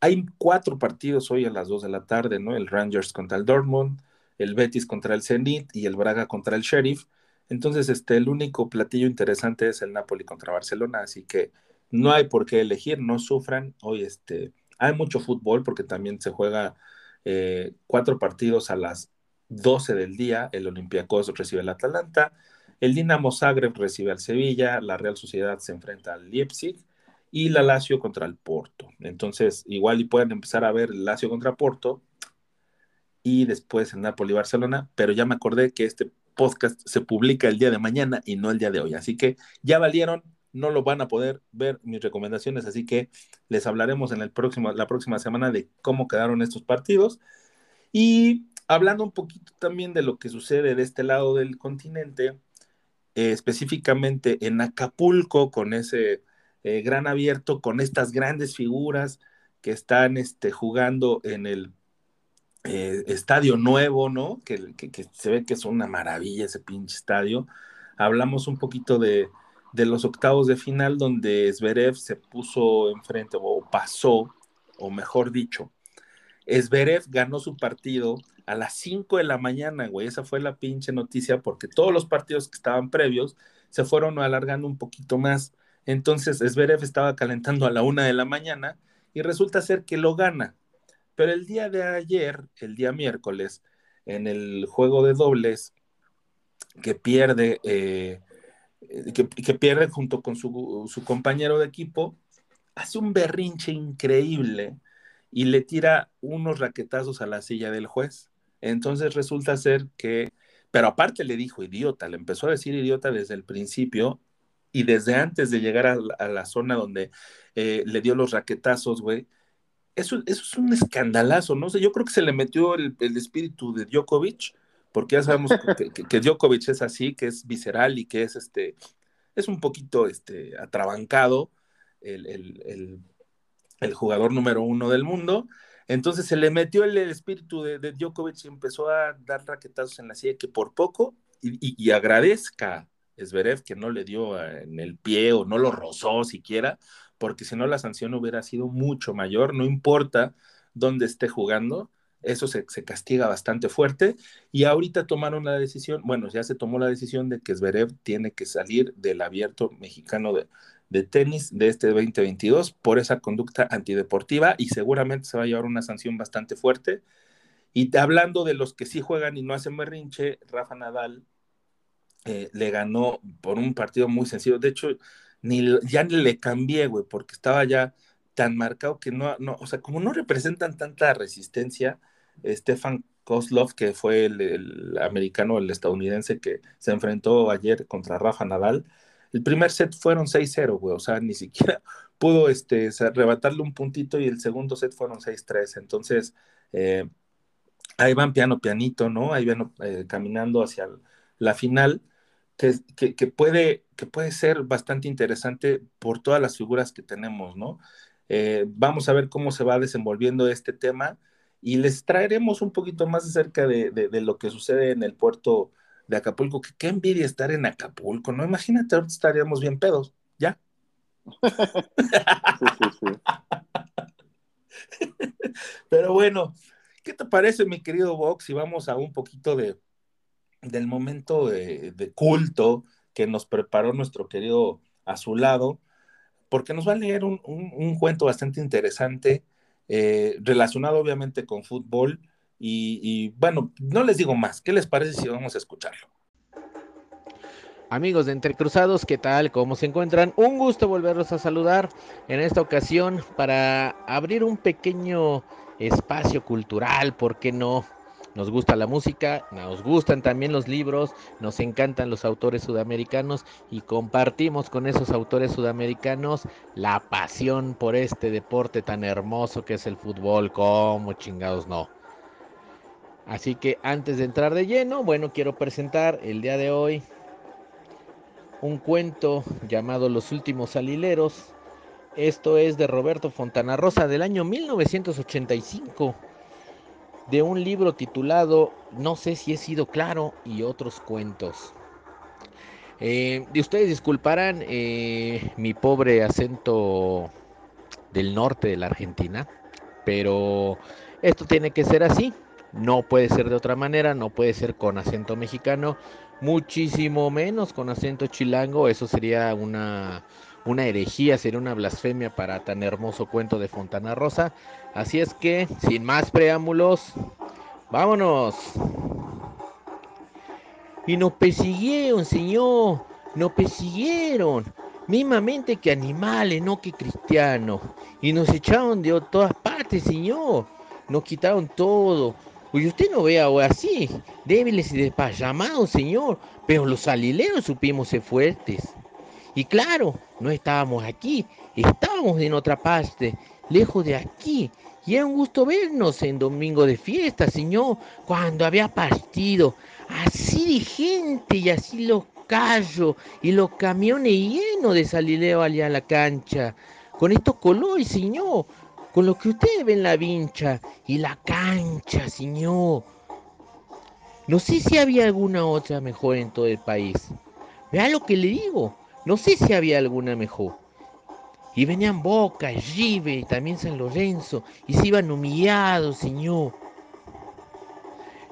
hay cuatro partidos hoy a las dos de la tarde, ¿no? El Rangers contra el Dortmund, el Betis contra el Zenit y el Braga contra el Sheriff. Entonces, este, el único platillo interesante es el Napoli contra Barcelona, así que no hay por qué elegir, no sufran. Hoy este, hay mucho fútbol porque también se juega eh, cuatro partidos a las 12 del día. El Olympiacos recibe al Atalanta, el Dinamo Zagreb recibe al Sevilla, la Real Sociedad se enfrenta al Leipzig y la Lazio contra el Porto. Entonces, igual y pueden empezar a ver Lazio contra Porto y después en Napoli Barcelona, pero ya me acordé que este podcast se publica el día de mañana y no el día de hoy, así que ya valieron, no lo van a poder ver mis recomendaciones, así que les hablaremos en el próximo, la próxima semana de cómo quedaron estos partidos y hablando un poquito también de lo que sucede de este lado del continente, eh, específicamente en Acapulco con ese eh, gran abierto, con estas grandes figuras que están este, jugando en el eh, estadio nuevo, ¿no? Que, se ve que es una maravilla ese pinche estadio. Hablamos un poquito de, los octavos de final donde Zverev se puso enfrente o pasó, o mejor dicho, Zverev ganó su partido a las 5 de la mañana, güey. Esa fue la pinche noticia porque todos los partidos que estaban previos se fueron alargando un poquito más. Entonces Zverev estaba calentando a la una de la mañana y resulta ser que lo gana. Pero el día de ayer, el día miércoles, en el juego de dobles, que pierde, eh, que, pierde junto con su, compañero de equipo, hace un berrinche increíble y le tira unos raquetazos a la silla del juez. Entonces resulta ser que, pero aparte le dijo idiota, le empezó a decir idiota desde el principio y desde antes de llegar a, la zona donde eh, le dio los raquetazos, güey, eso, es un escandalazo, ¿no? sé, yo creo que se le metió el, espíritu de Djokovic, porque ya sabemos que, Djokovic es así, que es visceral y que es este, es un poquito este, atrabancado, el, jugador número uno del mundo. Entonces se le metió el, el espíritu de, Djokovic y empezó a dar raquetazos en la silla que por poco, y, y, y agradezca que no le dio en el pie o no lo rozó siquiera, porque si no la sanción hubiera sido mucho mayor, no importa dónde esté jugando, eso se, se, castiga bastante fuerte y ahorita tomaron la decisión, bueno, ya se tomó la decisión de que Zverev tiene que salir del abierto mexicano de, de tenis de este 2022 por esa conducta antideportiva y seguramente se va a llevar una sanción bastante fuerte. Y hablando de los que sí juegan y no hacen berrinche, Rafa Nadal eh, le ganó por un partido muy sencillo. De hecho, ni ya le cambié, güey, porque estaba ya tan marcado que no, no, o sea, como no representan tanta resistencia, Stefan Kozlov, que fue el, americano, el estadounidense que se enfrentó ayer contra Rafa Nadal, el primer set fueron 6-0, güey, o sea, ni siquiera pudo este, arrebatarle un puntito y el segundo set fueron 6-3, entonces eh, ahí van piano, pianito, ¿no? Ahí van eh, caminando hacia la final, que, puede, que puede ser bastante interesante por todas las figuras que tenemos, ¿no? Eh, vamos a ver cómo se va desenvolviendo este tema y les traeremos un poquito más acerca de, de, de lo que sucede en el puerto de Acapulco, que qué envidia estar en Acapulco, ¿no? Imagínate, ahorita estaríamos bien pedos, ¿ya? sí, sí, sí. Pero bueno, ¿qué te parece, mi querido Vox? Si vamos a un poquito de, del momento de, de culto que nos preparó nuestro querido Azulado, porque nos va a leer un, un, un cuento bastante interesante, eh, relacionado obviamente con fútbol, y, y, bueno, no les digo más. ¿Qué les parece si vamos a escucharlo? Amigos de Entrecruzados, ¿qué tal? ¿Cómo se encuentran? Un gusto volverlos a saludar en esta ocasión para abrir un pequeño espacio cultural, ¿por qué no? Nos gusta la música, nos gustan también los libros, nos encantan los autores sudamericanos y compartimos con esos autores sudamericanos la pasión por este deporte tan hermoso que es el fútbol, como chingados no. Así que antes de entrar de lleno, bueno, quiero presentar el día de hoy un cuento llamado Los últimos alileros. Esto es de Roberto Fontana Rosa del año 1985, de un libro titulado No sé si he sido claro y otros cuentos. Eh, y ustedes disculparán eh, mi pobre acento del norte de la Argentina, pero esto tiene que ser así. No puede ser de otra manera, no puede ser con acento mexicano, muchísimo menos con acento chilango. Eso sería una, una herejía, sería una blasfemia para tan hermoso cuento de Fontana Rosa. Así es que, sin más preámbulos, vámonos. Y nos persiguieron, señor, nos persiguieron. Mismamente que animales, no que cristianos. Y nos echaron de todas partes, señor. Nos quitaron todo usted no ve ahora así, débiles y despayamados, señor, pero los alileros supimos ser fuertes. Y claro, no estábamos aquí, estábamos en otra parte, lejos de aquí. Y era un gusto vernos en domingo de fiesta, señor, cuando había partido. Así de gente y así los callos y los camiones llenos de salileo allá a la cancha. Con estos colores, señor, con lo que ustedes ven la vincha y la cancha, señor. No sé si había alguna otra mejor en todo el país. Vea lo que le digo. No sé si había alguna mejor. Y venían Boca, River, también San Lorenzo, y se iban humillados, señor.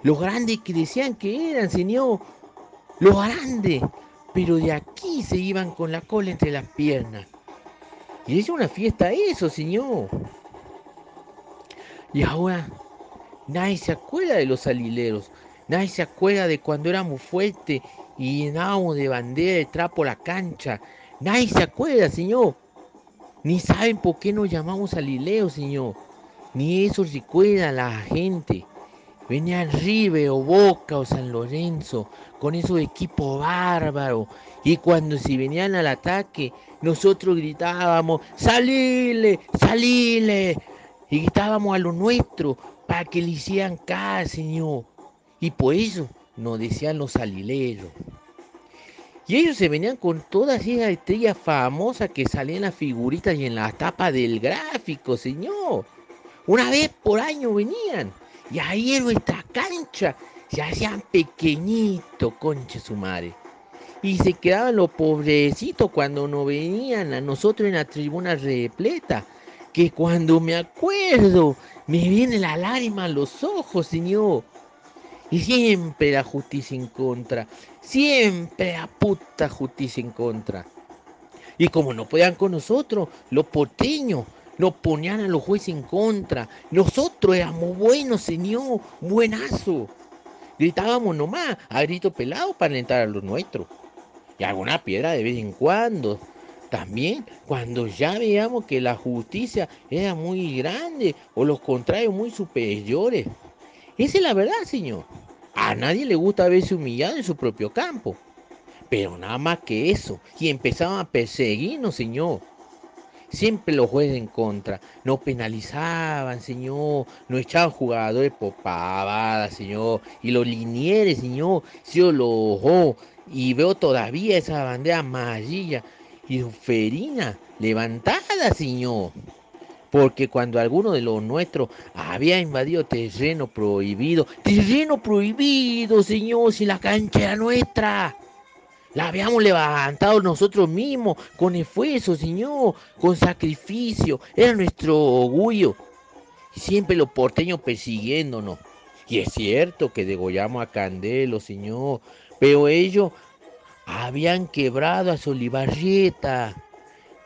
Los grandes que decían que eran, señor. Los grandes. Pero de aquí se iban con la cola entre las piernas. Y es una fiesta eso, señor. Y ahora nadie se acuerda de los alileros, nadie se acuerda de cuando éramos fuertes y llenábamos de bandera de trapo la cancha. Nadie se acuerda, señor. Ni saben por qué nos llamamos alileros, señor. Ni eso recuerda a la gente. Venían River o Boca o San Lorenzo con esos equipos bárbaros. Y cuando se venían al ataque, nosotros gritábamos, salile, salile, y gritábamos a lo nuestro para que le hicieran caso, Señor. Y por eso nos decían los salileros. Y ellos se venían con todas esas estrellas famosas que salían en las figuritas y en la tapa del gráfico, Señor. Una vez por año venían. Y ahí en nuestra cancha se hacían pequeñitos, concha su madre. Y se quedaban los pobrecitos cuando no venían a nosotros en la tribuna repleta. Que cuando me acuerdo, me viene la lágrima a los ojos, señor. Y siempre la justicia en contra. Siempre la puta justicia en contra. Y como no podían con nosotros, los porteños nos ponían a los jueces en contra. Nosotros éramos buenos, señor, buenazo. Gritábamos nomás a grito pelado para alentar a los nuestros. Y alguna piedra de vez en cuando. También cuando ya veíamos que la justicia era muy grande o los contrarios muy superiores. Esa es la verdad, señor. A nadie le gusta verse humillado en su propio campo. Pero nada más que eso. Y empezaban a perseguirnos, señor. Siempre los jueces en contra. No penalizaban, señor. No echaban jugadores por pavadas, señor. Y los linieres, señor. Si yo lo ojo. Y veo todavía esa bandera amarilla y ferina levantada, señor. Porque cuando alguno de los nuestros había invadido terreno prohibido, terreno prohibido, señor, si la cancha era nuestra. La habíamos levantado nosotros mismos, con esfuerzo, Señor, con sacrificio. Era nuestro orgullo. Siempre los porteños persiguiéndonos. Y es cierto que degollamos a Candelo, Señor. Pero ellos habían quebrado a Solibarrieta.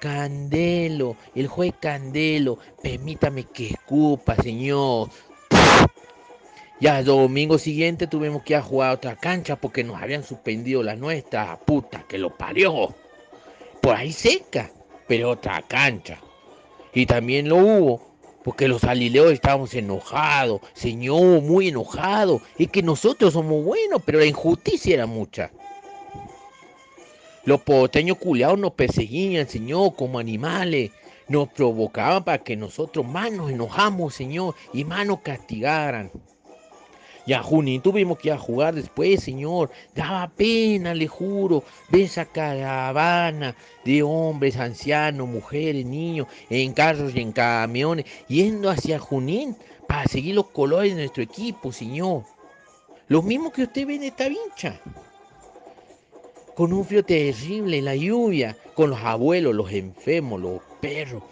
Candelo, el juez Candelo, permítame que escupa, señor. Ya el domingo siguiente tuvimos que ir a jugar a otra cancha porque nos habían suspendido la nuestra, puta que lo parió. Por ahí seca, pero otra cancha. Y también lo hubo, porque los alileos estábamos enojados, señor, muy enojados. Es que nosotros somos buenos, pero la injusticia era mucha. Los porteños culiados nos perseguían, señor, como animales. Nos provocaban para que nosotros más nos enojamos, señor, y más nos castigaran. Y a Junín tuvimos que ir a jugar después, señor. Daba pena, le juro, ver esa caravana de hombres, ancianos, mujeres, niños, en carros y en camiones, yendo hacia Junín para seguir los colores de nuestro equipo, señor. Lo mismo que usted ve en esta vincha. Con un frío terrible, la lluvia, con los abuelos, los enfermos, los perros.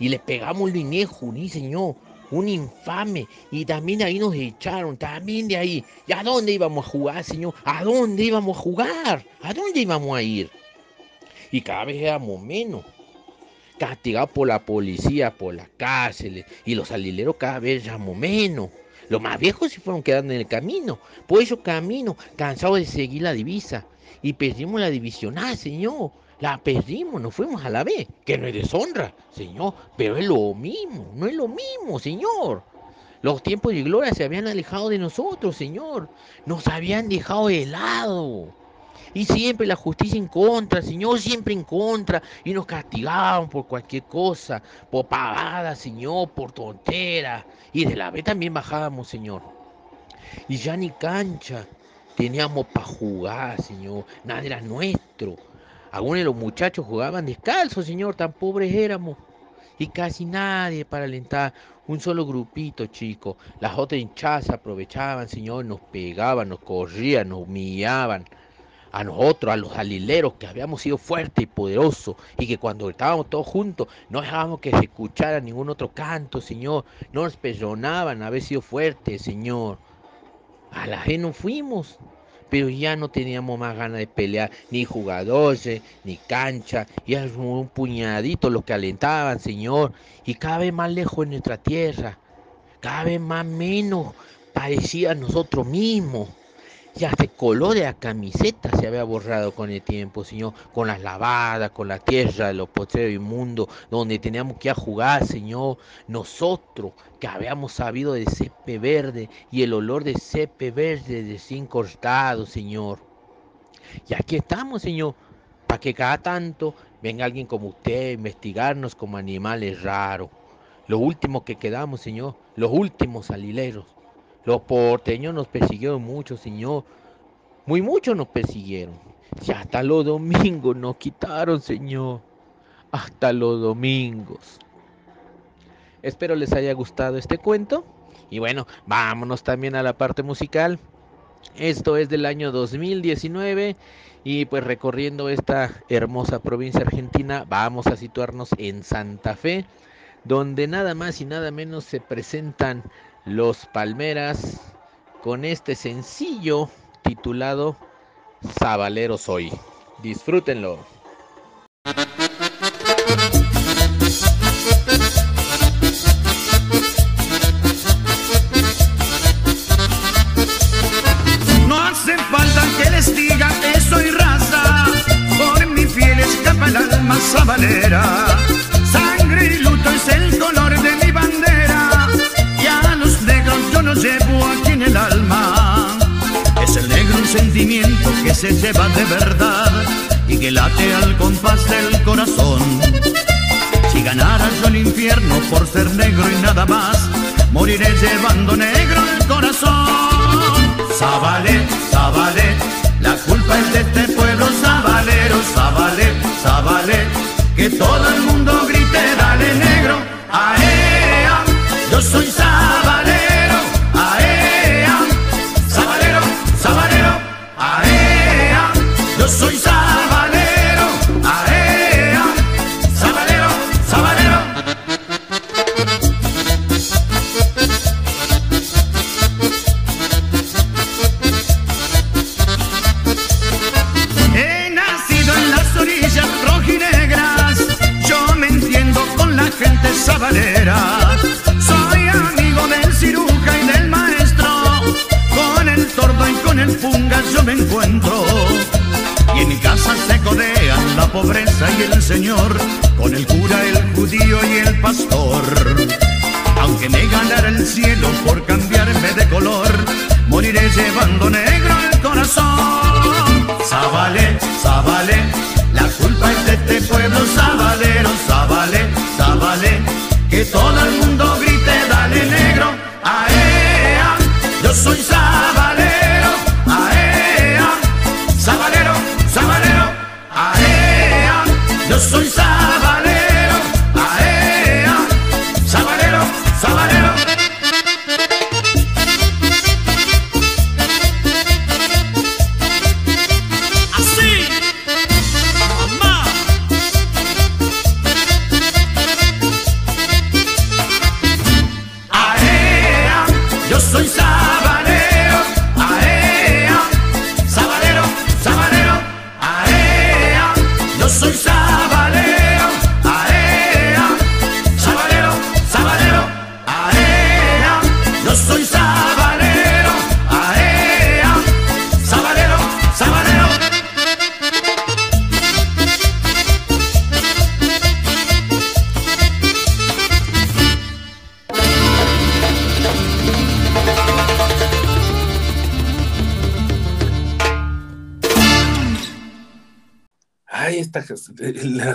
Y le pegamos el dinero, Junín, señor un infame. Y también ahí nos echaron, también de ahí. ¿Y a dónde íbamos a jugar, señor? ¿A dónde íbamos a jugar? ¿A dónde íbamos a ir? Y cada vez éramos menos. Castigados por la policía, por las cárceles. Y los alileros cada vez éramos menos. Los más viejos se fueron quedando en el camino. Por eso camino, cansados de seguir la divisa. Y perdimos la divisional, señor. La perdimos, nos fuimos a la B, que no es deshonra, señor, pero es lo mismo, no es lo mismo, señor. Los tiempos de gloria se habían alejado de nosotros, señor. Nos habían dejado de lado. Y siempre la justicia en contra, Señor, siempre en contra. Y nos castigaban por cualquier cosa, por pavada, Señor, por tontera. Y de la B también bajábamos, Señor. Y ya ni cancha teníamos para jugar, Señor. Nada era nuestro. Algunos de los muchachos jugaban descalzos, señor, tan pobres éramos. Y casi nadie para alentar, un solo grupito, chico. Las otras hinchadas aprovechaban, señor, nos pegaban, nos corrían, nos humillaban. A nosotros, a los alileros, que habíamos sido fuertes y poderosos, y que cuando estábamos todos juntos, no dejábamos que se escuchara ningún otro canto, señor. No nos perdonaban haber sido fuertes, señor. A la vez nos fuimos, pero ya no teníamos más ganas de pelear, ni jugadores, ni cancha, y era un puñadito los que alentaban, Señor, y cada vez más lejos de nuestra tierra, cada vez más menos parecía a nosotros mismos. Ya el color de la camiseta se había borrado con el tiempo, Señor, con las lavadas, con la tierra los potreros inmundos, donde teníamos que ir a jugar, Señor. Nosotros que habíamos sabido de cepe verde y el olor de cepe verde de Señor. Y aquí estamos, Señor, para que cada tanto venga alguien como usted a investigarnos como animales raros. Lo último que quedamos, Señor, los últimos alileros. Los porteños nos persiguieron mucho, Señor. Muy mucho nos persiguieron. Y hasta los domingos nos quitaron, Señor. Hasta los domingos. Espero les haya gustado este cuento. Y bueno, vámonos también a la parte musical. Esto es del año 2019 y pues recorriendo esta hermosa provincia argentina vamos a situarnos en Santa Fe, donde nada más y nada menos se presentan los Palmeras con este sencillo titulado Sabalero Soy. Disfrútenlo. No hace falta que les diga que soy raza, por mi fiel escapa el alma sabalera. Llevo aquí en el alma. Es el negro un sentimiento que se lleva de verdad y que late al compás del corazón. Si ganara yo el infierno por ser negro y nada más, moriré llevando negro el corazón. Zabale, Zabale, la culpa es de este pueblo sabalero, Zabale, Zabale, que todo el mundo grite, dale negro, aea, yo soy sabalero, señor, con el cura, el judío y el pastor. Aunque me ganara el cielo por cambiarme de color, moriré llevando negro el corazón. Zabale, Zabale, la culpa es de este pueblo sabalero. Zabale, Zabale, que todo el mundo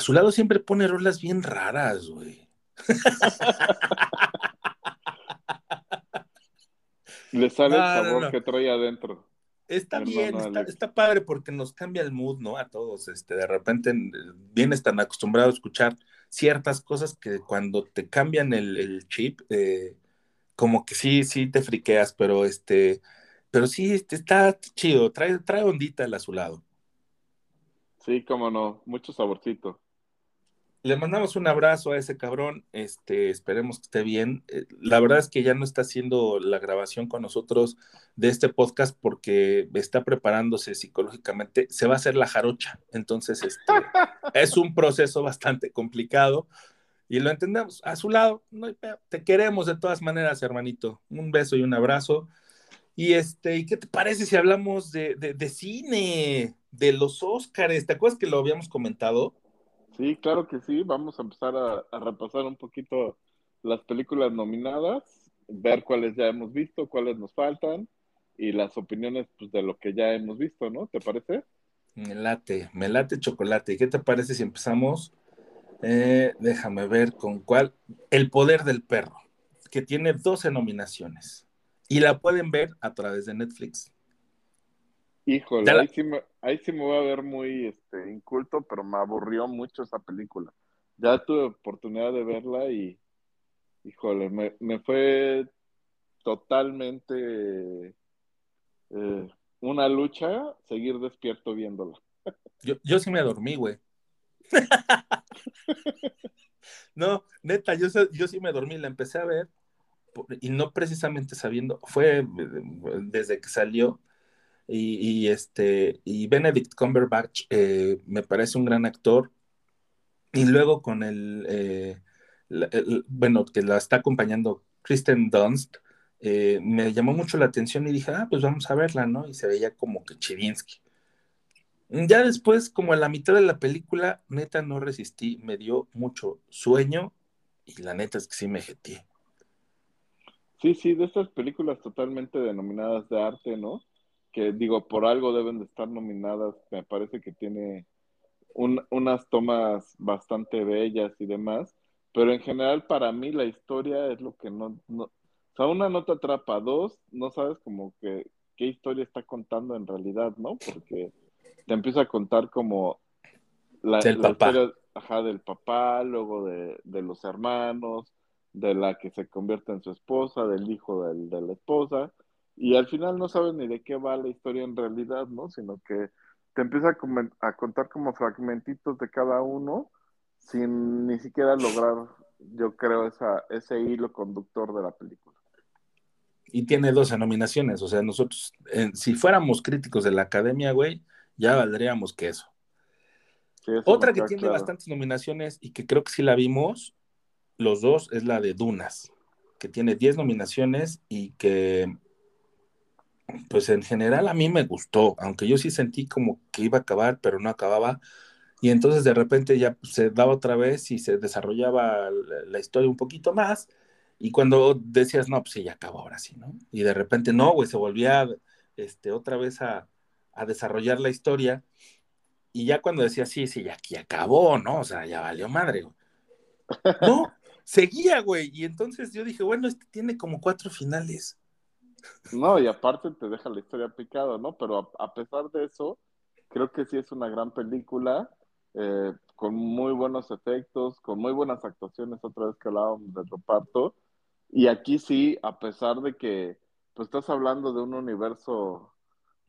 el azulado siempre pone rolas bien raras, güey. Le sale No, el sabor no. que trae adentro. Está bien, está, padre porque nos cambia el mood, ¿no? A todos, este, de repente eh, vienes tan acostumbrado a escuchar ciertas cosas que cuando te cambian el, el chip, eh, como que sí, sí te friqueas, pero este, pero sí, este, está chido, trae, trae ondita el azulado. Sí, cómo no, mucho saborcito. Le mandamos un abrazo a ese cabrón, este, esperemos que esté bien. Eh, La verdad es que ya no está haciendo la grabación con nosotros de este podcast porque está preparándose psicológicamente, se va a hacer la jarocha, entonces este, es un proceso bastante complicado y lo entendemos. A su lado, no te queremos de todas maneras, hermanito. Un beso y un abrazo. Y este, ¿y qué te parece si hablamos de, de, de cine, de los Óscares? ¿Te acuerdas que lo habíamos comentado? Sí, claro que sí. Vamos a empezar a, a repasar un poquito las películas nominadas, ver cuáles ya hemos visto, cuáles nos faltan y las opiniones pues, de lo que ya hemos visto, ¿no? ¿Te parece? Me late, me late chocolate. ¿Y qué te parece si empezamos? Eh, déjame ver con cuál. El poder del perro, que tiene 12 nominaciones. Y la pueden ver a través de Netflix. Híjole, la- ahí sí, me, ahí sí me voy a ver muy este, inculto, pero me aburrió mucho esa película. Ya tuve oportunidad de verla y, híjole, me, me fue totalmente eh, una lucha seguir despierto viéndola. Yo, yo sí me dormí, güey. no, neta, yo, yo sí me dormí, la empecé a ver y no precisamente sabiendo, fue eh, desde que salió y, y, este, y Benedict Cumberbatch eh, me parece un gran actor y luego con el, eh, bueno, que la está acompañando Kristen Dunst, eh, me llamó mucho la atención y dije, ah, pues vamos a verla, ¿no? Y se veía como que Chirinsky. Ya después, como a la mitad de la película, neta no resistí, me dio mucho sueño y la neta es que sí me jeteé. Sí, sí, de estas películas totalmente denominadas de arte, ¿no? Que digo, por algo deben de estar nominadas. Me parece que tiene un- unas tomas bastante bellas y demás, pero en general para mí la historia es lo que no, no, o sea, una no te atrapa, dos, no sabes como que qué historia está contando en realidad, ¿no? Porque te empieza a contar como la, Del la papá. historia, ajá, del papá, luego de, de los hermanos, de la que se convierte en su esposa, del hijo del- de la esposa, y al final no sabes ni de qué va la historia en realidad, ¿no? Sino que te empieza a, contar como fragmentitos de cada uno sin ni siquiera lograr, yo creo, esa, ese hilo conductor de la película. Y tiene 12 nominaciones, o sea, nosotros, eh, si fuéramos críticos de la academia, güey, ya valdríamos que eso. Sí, eso Otra que tiene claro. bastantes nominaciones y que creo que sí la vimos, los dos, es la de Dunas, que tiene 10 nominaciones y que, pues en general a mí me gustó, aunque yo sí sentí como que iba a acabar, pero no acababa. Y entonces de repente ya se daba otra vez y se desarrollaba la, historia un poquito más. Y cuando decías, no, pues sí, ya acabó ahora sí, ¿no? Y de repente no, güey, se volvía este, otra vez a, a desarrollar la historia. Y ya cuando decía, sí, sí, ya aquí acabó, ¿no? O sea, ya valió madre, güey. No, seguía, güey. Y entonces yo dije, bueno, este tiene como cuatro finales. No, y aparte te deja la historia picada, ¿no? Pero a, pesar de eso, creo que sí es una gran película, eh, con muy buenos efectos, con muy buenas actuaciones, otra vez que hablábamos del reparto. Y aquí sí, a pesar de que pues estás hablando de un universo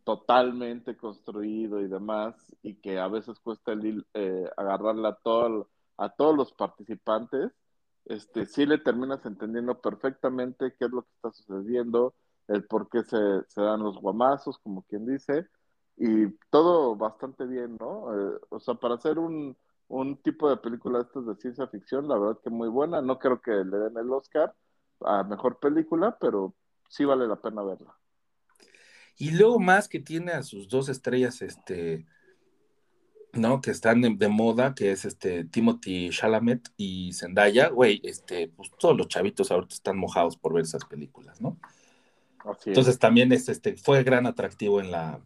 totalmente construido y demás, y que a veces cuesta el, eh, agarrarle a, todo, a todos los participantes, este, sí le terminas entendiendo perfectamente qué es lo que está sucediendo, el por qué se, se dan los guamazos, como quien dice, y todo bastante bien, ¿no? Eh, o sea, para hacer un, un tipo de película estas de ciencia ficción, la verdad que muy buena, no creo que le den el Oscar a mejor película, pero sí vale la pena verla. Y luego más que tiene a sus dos estrellas, este, ¿no? Que están de, de moda, que es este Timothy Chalamet y Zendaya, güey, este, pues todos los chavitos ahorita están mojados por ver esas películas, ¿no? Así Entonces es. también es, este, fue gran atractivo en la,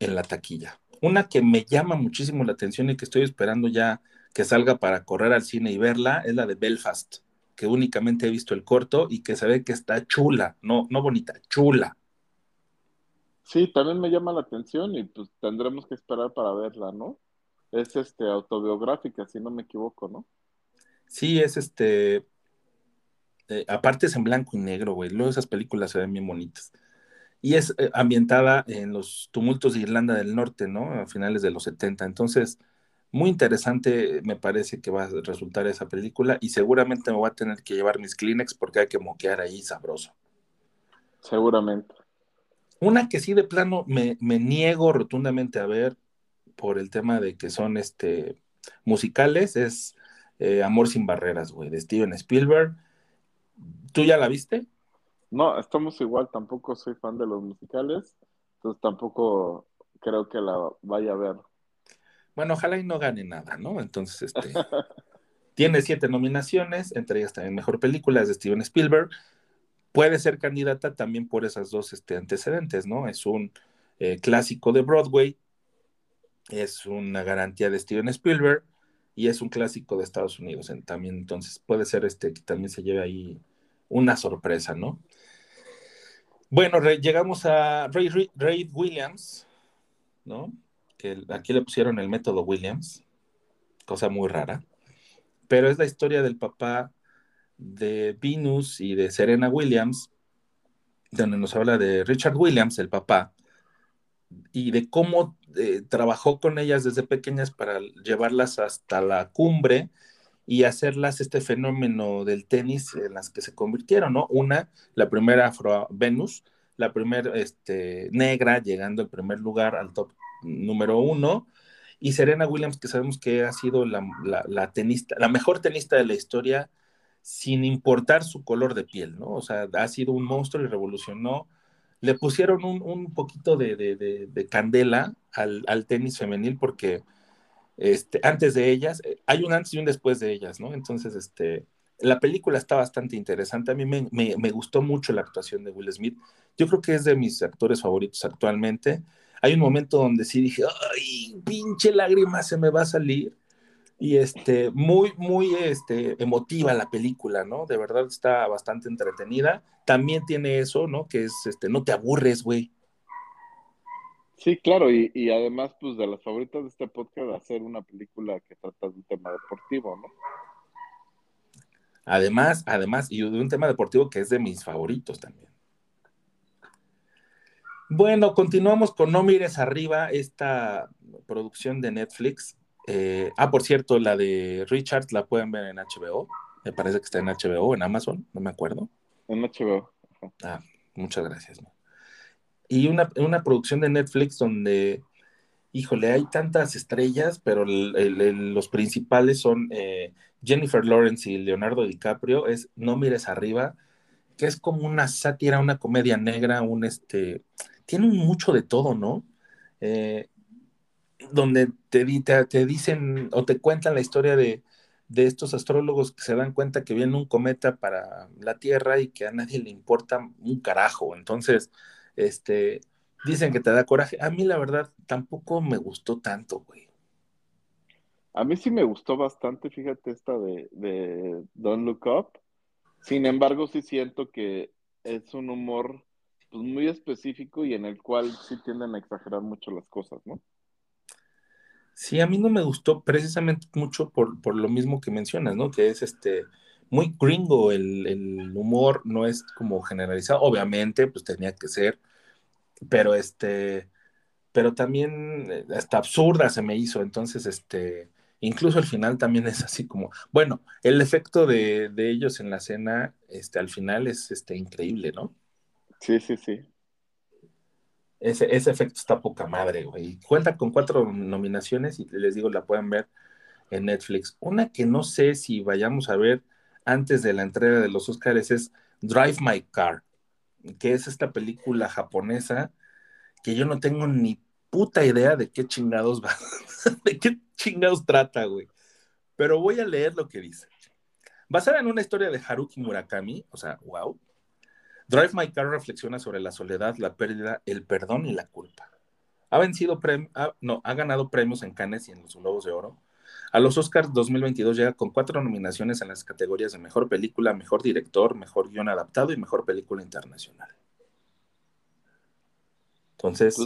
en la taquilla. Una que me llama muchísimo la atención y que estoy esperando ya que salga para correr al cine y verla es la de Belfast, que únicamente he visto el corto y que se ve que está chula, no, no bonita, chula. Sí, también me llama la atención y pues tendremos que esperar para verla, ¿no? Es este autobiográfica, si no me equivoco, ¿no? Sí, es este. Eh, aparte es en blanco y negro, güey. Luego esas películas se ven bien bonitas. Y es eh, ambientada en los tumultos de Irlanda del Norte, ¿no? A finales de los 70. Entonces, muy interesante me parece que va a resultar esa película. Y seguramente me voy a tener que llevar mis Kleenex porque hay que moquear ahí sabroso. Seguramente. Una que sí de plano me, me niego rotundamente a ver por el tema de que son este, musicales es eh, Amor sin barreras, güey, de Steven Spielberg. ¿Tú ya la viste? No, estamos igual, tampoco soy fan de los musicales, entonces tampoco creo que la vaya a ver. Bueno, ojalá y no gane nada, ¿no? Entonces, este, tiene siete nominaciones, entre ellas también Mejor Película, es de Steven Spielberg. Puede ser candidata también por esas dos este, antecedentes, ¿no? Es un eh, clásico de Broadway, es una garantía de Steven Spielberg y es un clásico de Estados Unidos en- también, entonces puede ser este que también se lleve ahí una sorpresa, ¿no? Bueno, llegamos a Ray, Williams, ¿no? Aquí le pusieron el método Williams, cosa muy rara, pero es la historia del papá de Venus y de Serena Williams, donde nos habla de Richard Williams, el papá, y de cómo eh, trabajó con ellas desde pequeñas para llevarlas hasta la cumbre y hacerlas este fenómeno del tenis en las que se convirtieron, ¿no? Una, la primera Afro Venus, la primera este, negra llegando en primer lugar al top número uno, y Serena Williams, que sabemos que ha sido la, la, tenista, la mejor tenista de la historia, sin importar su color de piel, ¿no? O sea, ha sido un monstruo y revolucionó. Le pusieron un, un poquito de, de, de, candela al, al, tenis femenil porque este, antes de ellas, eh, hay un antes y un después de ellas, ¿no? Entonces, este, la película está bastante interesante. A mí me, gustó mucho la actuación de Will Smith. Yo creo que es de mis actores favoritos actualmente. Hay un momento donde sí dije, ay, pinche lágrima se me va a salir. Y este, muy, muy este, emotiva la película, ¿no? De verdad está bastante entretenida. También tiene eso, ¿no? Que es, este, no te aburres, güey. Sí, claro, y, y, además, pues de las favoritas de este podcast, hacer una película que trata de un tema deportivo, ¿no? Además, además, y de un tema deportivo que es de mis favoritos también. Bueno, continuamos con No Mires Arriba, esta producción de Netflix. Eh, ah, por cierto, la de Richard la pueden ver en HBO. Me parece que está en HBO en Amazon, no me acuerdo. En HBO. Ah, muchas gracias. Y una, una producción de Netflix donde híjole, hay tantas estrellas, pero los principales son eh, Jennifer Lawrence y Leonardo DiCaprio, es No mires arriba, que es como una sátira, una comedia negra, un este, tiene mucho de todo, ¿no? Eh, donde te, te, te, dicen o te cuentan la historia de, de estos astrólogos que se dan cuenta que viene un cometa para la Tierra y que a nadie le importa un carajo. Entonces, este, Dicen que te da coraje. A mí la verdad tampoco me gustó tanto, güey. A mí sí me gustó bastante, fíjate, esta de, de Don't Look Up. Sin embargo, sí siento que es un humor pues, muy específico y en el cual sí tienden a exagerar mucho las cosas, ¿no? Sí, a mí no me gustó precisamente mucho por, por lo mismo que mencionas, ¿no? Que es este muy gringo el, el humor, no es como generalizado. Obviamente, pues tenía que ser pero este, pero también eh, hasta absurda se me hizo, entonces, este, incluso al final también es así como, bueno, el efecto de, de ellos en la cena, este, al final es, este, increíble, ¿no? Sí, sí, sí. Ese, ese efecto está poca madre, güey. Cuenta con cuatro nominaciones y les digo, la pueden ver en Netflix. Una que no sé si vayamos a ver antes de la entrega de los Oscars es Drive My Car que es esta película japonesa que yo no tengo ni puta idea de qué chingados va, de qué chingados trata, güey. Pero voy a leer lo que dice. Basada en una historia de Haruki Murakami, o sea, wow. Drive My Car reflexiona sobre la soledad, la pérdida, el perdón y la culpa. Ha vencido no, ha ganado premios en Cannes y en los Globos de Oro a los Oscars 2022 llega con cuatro nominaciones en las categorías de Mejor Película, Mejor Director, Mejor Guión Adaptado y Mejor Película Internacional. Entonces...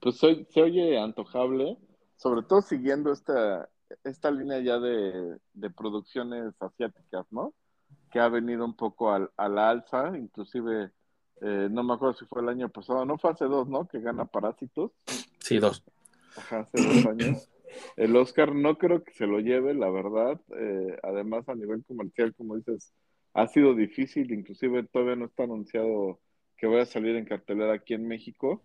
Pues, pues se oye antojable, sobre todo siguiendo esta, esta línea ya de, producciones asiáticas, ¿no? Que ha venido un poco al, a la alza, inclusive, eh, no me acuerdo si fue el año pasado, no fue hace dos, ¿no? Que gana Parásitos. Sí, dos. Ajá, hace dos años. El Oscar no creo que se lo lleve, la verdad. Eh, además, a nivel comercial, como dices, ha sido difícil. Inclusive todavía no está anunciado que vaya a salir en cartelera aquí en México.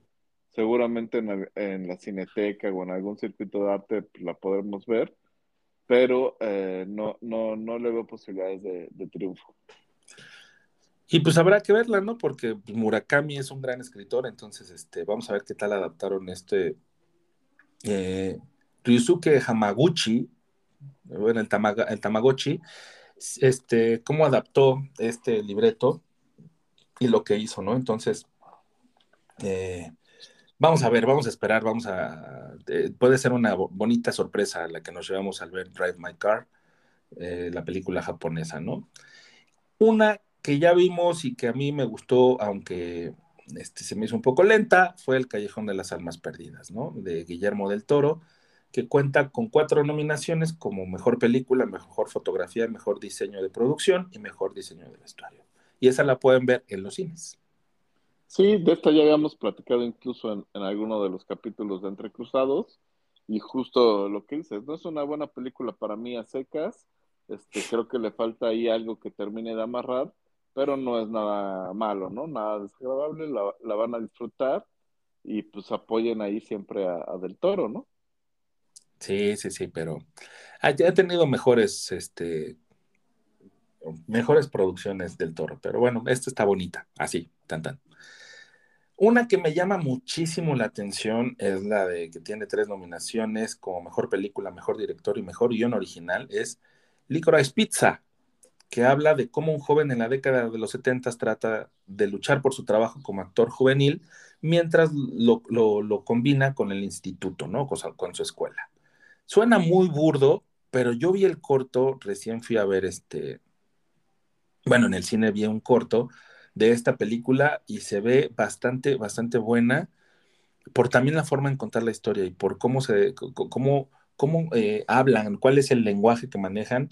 Seguramente en, la Cineteca o en algún circuito de arte la podremos ver, pero eh, no, no, no le veo posibilidades de, triunfo. Y pues habrá que verla, ¿no? Porque Murakami es un gran escritor, entonces este, vamos a ver qué tal adaptaron este eh, Ryusuke Hamaguchi, bueno, el, el Tamagotchi, este, cómo adaptó este libreto y lo que hizo, ¿no? Entonces, eh, vamos a ver, vamos a esperar, vamos a, eh, puede ser una bonita sorpresa la que nos llevamos al ver Drive My Car, eh, la película japonesa, ¿no? Una que ya vimos y que a mí me gustó, aunque este, se me hizo un poco lenta, fue El Callejón de las Almas Perdidas, ¿no? De Guillermo del Toro que cuenta con cuatro nominaciones como mejor película, mejor fotografía, mejor diseño de producción y mejor diseño de vestuario. Y esa la pueden ver en los cines. Sí, de esta ya habíamos platicado incluso en, alguno de los capítulos de Entre Cruzados. Y justo lo que dices, no es una buena película para mí a secas. Este, creo que le falta ahí algo que termine de amarrar, pero no es nada malo, ¿no? Nada desagradable, la, la van a disfrutar y pues apoyen ahí siempre a Del Toro, ¿no? Sí, sí, sí, pero ha, ha tenido mejores, este, mejores producciones del toro, pero bueno, esta está bonita, así, tan tan. Una que me llama muchísimo la atención es la de que tiene tres nominaciones como mejor película, mejor director y mejor guion original, es Licorice Pizza, que habla de cómo un joven en la década de los 70 trata de luchar por su trabajo como actor juvenil mientras lo, lo, combina con el instituto, ¿no? Con su escuela. Suena muy burdo, pero yo vi el corto, recién fui a ver este, bueno, en el cine vi un corto de esta película y se ve bastante, bastante buena por también la forma en contar la historia y por cómo se, cómo, cómo eh, hablan, cuál es el lenguaje que manejan.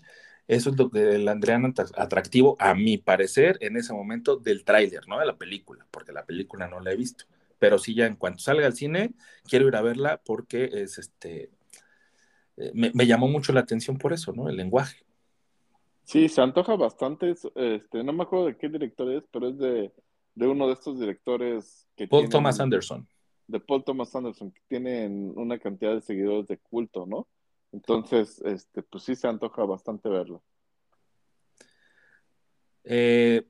Eso es lo que el Andrean atractivo, a mi parecer, en ese momento del tráiler, ¿no? De la película, porque la película no la he visto. Pero sí, ya en cuanto salga al cine, quiero ir a verla porque es este. Eh, me, me llamó mucho la atención por eso, ¿no? El lenguaje. Sí, se antoja bastante. es, Este, no me acuerdo de qué director es, pero es de, de uno de estos directores que Paul tienen- Thomas Anderson. de Paul Thomas Anderson, que tienen una cantidad de seguidores de culto, ¿no? Entonces, este, pues sí se antoja bastante verlo. Eh,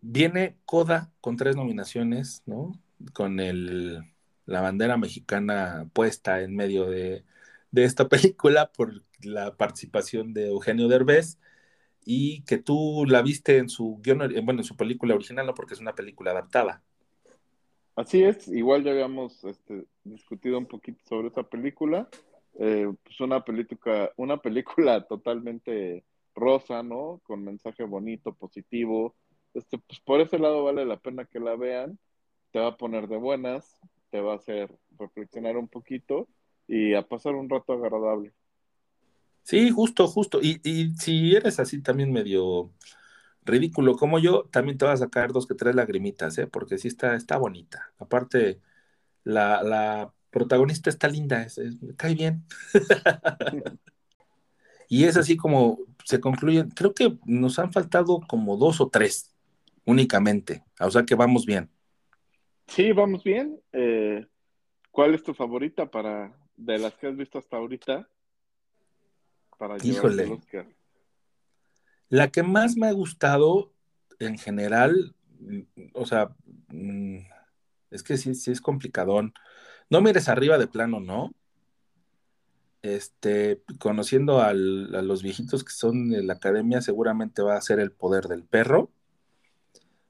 viene Coda con tres nominaciones, ¿no? Con el, la bandera mexicana puesta en medio de, de esta película por la participación de Eugenio Derbez y que tú la viste en su guion, ori- bueno, en su película original, no porque es una película adaptada. Así es, igual ya habíamos este, discutido un poquito sobre esa película. Eh, pues una película, una película totalmente rosa, ¿no? Con mensaje bonito, positivo. Este, pues por ese lado vale la pena que la vean. Te va a poner de buenas, te va a hacer reflexionar un poquito y a pasar un rato agradable. Sí, justo, justo. Y, y si eres así también medio ridículo como yo, también te vas a sacar dos que tres lagrimitas, ¿eh? Porque sí está, está bonita. Aparte, la, la protagonista está linda, es- cae bien. Y es así como se concluyen. Creo que nos han faltado como dos o tres únicamente. O sea que vamos bien. Sí, vamos bien. Eh, ¿cuál es tu favorita para de las que has visto hasta ahorita? Para Híjole. La que más me ha gustado en general, o sea, mm, es que sí, sí es complicadón. No mires arriba de plano, ¿no? Este, conociendo al- a los viejitos que son de la academia, seguramente va a ser el poder del perro.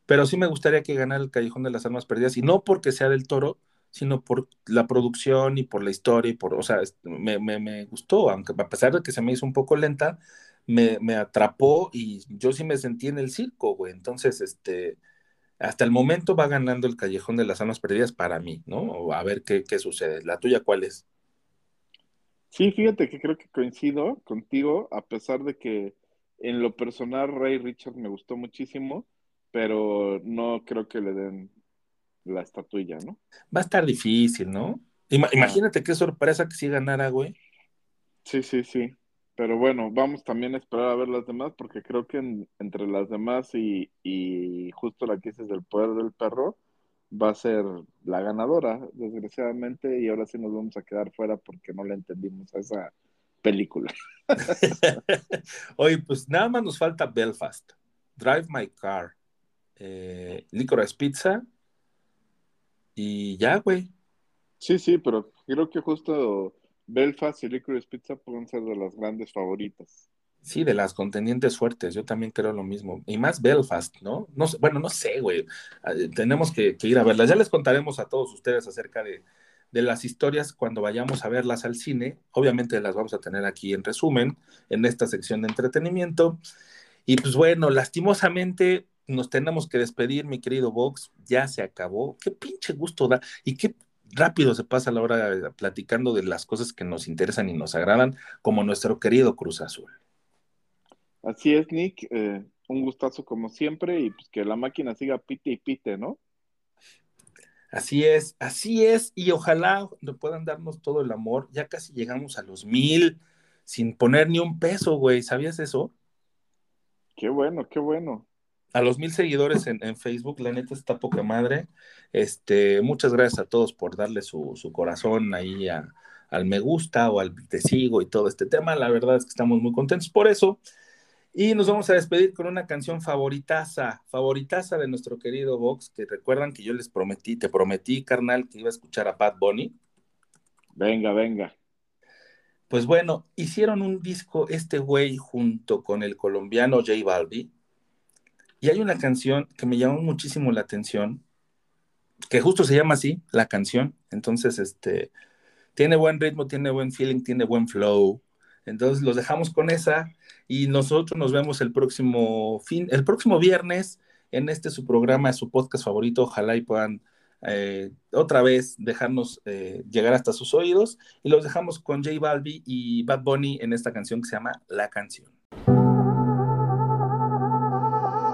Pero sí me gustaría que ganara el Callejón de las Almas Perdidas, y no porque sea del toro, sino por la producción y por la historia, y por, o sea, me, me- me gustó, aunque a pesar de que se me hizo un poco lenta, me, me atrapó y yo sí me sentí en el circo, güey. Entonces, este, hasta el momento va ganando el Callejón de las Almas Perdidas para mí, ¿no? A ver qué, qué sucede. ¿La tuya cuál es? Sí, fíjate que creo que coincido contigo, a pesar de que en lo personal Ray Richard me gustó muchísimo, pero no creo que le den la estatuilla, ¿no? Va a estar difícil, ¿no? Ima- imagínate qué sorpresa que sí ganara, güey. Sí, sí, sí. Pero bueno, vamos también a esperar a ver las demás, porque creo que en- entre las demás y, y justo la que dices del poder del perro, va a ser la ganadora, desgraciadamente, y ahora sí nos vamos a quedar fuera porque no le entendimos a esa película. Oye, pues nada más nos falta Belfast, Drive My Car, eh, Licorice Pizza y ya, güey. Sí, sí, pero creo que justo Belfast y Licorice Pizza pueden ser de las grandes favoritas. Sí, de las contendientes fuertes, yo también creo lo mismo. Y más Belfast, ¿no? no sé, bueno, no sé, güey. Eh, Tenemos que, que ir a verlas. Ya les contaremos a todos ustedes acerca de, de las historias cuando vayamos a verlas al cine. Obviamente las vamos a tener aquí en resumen, en esta sección de entretenimiento. Y pues bueno, lastimosamente nos tenemos que despedir, mi querido Vox. Ya se acabó. Qué pinche gusto da. Y qué rápido se pasa la hora platicando de las cosas que nos interesan y nos agradan, como nuestro querido Cruz Azul. Así es, Nick. eh, un gustazo como siempre y pues que la máquina siga pite y pite, ¿no? Así es, así es, y ojalá puedan darnos todo el amor. Ya casi llegamos a los mil sin poner ni un peso, güey. ¿Sabías eso? Qué bueno, qué bueno. A los mil seguidores en, en Facebook, la neta está poca madre. Este, muchas gracias a todos por darle su, su corazón ahí a- al me gusta o al te sigo y todo este tema. La verdad es que estamos muy contentos por eso. Y nos vamos a despedir con una canción favoritaza, favoritaza de nuestro querido Vox, que recuerdan que yo les prometí, te prometí, carnal, que iba a escuchar a Bad Bunny. Venga, venga. Pues bueno, hicieron un disco este güey junto con el colombiano J Balbi. Y hay una canción que me llamó muchísimo la atención, que justo se llama así, la canción. Entonces, este, tiene buen ritmo, tiene buen feeling, tiene buen flow. Entonces los dejamos con esa y nosotros nos vemos el próximo fin, el próximo viernes en este su programa, su podcast favorito. Ojalá y puedan eh, otra vez dejarnos eh, llegar hasta sus oídos y los dejamos con J Balbi y Bad Bunny en esta canción que se llama La Canción.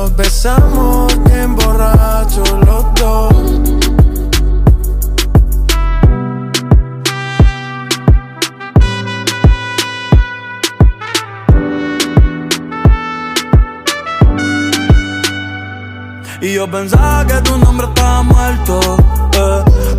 nos besamos bien borrachos los dos. Y yo pensaba que tu nombre estaba muerto, eh,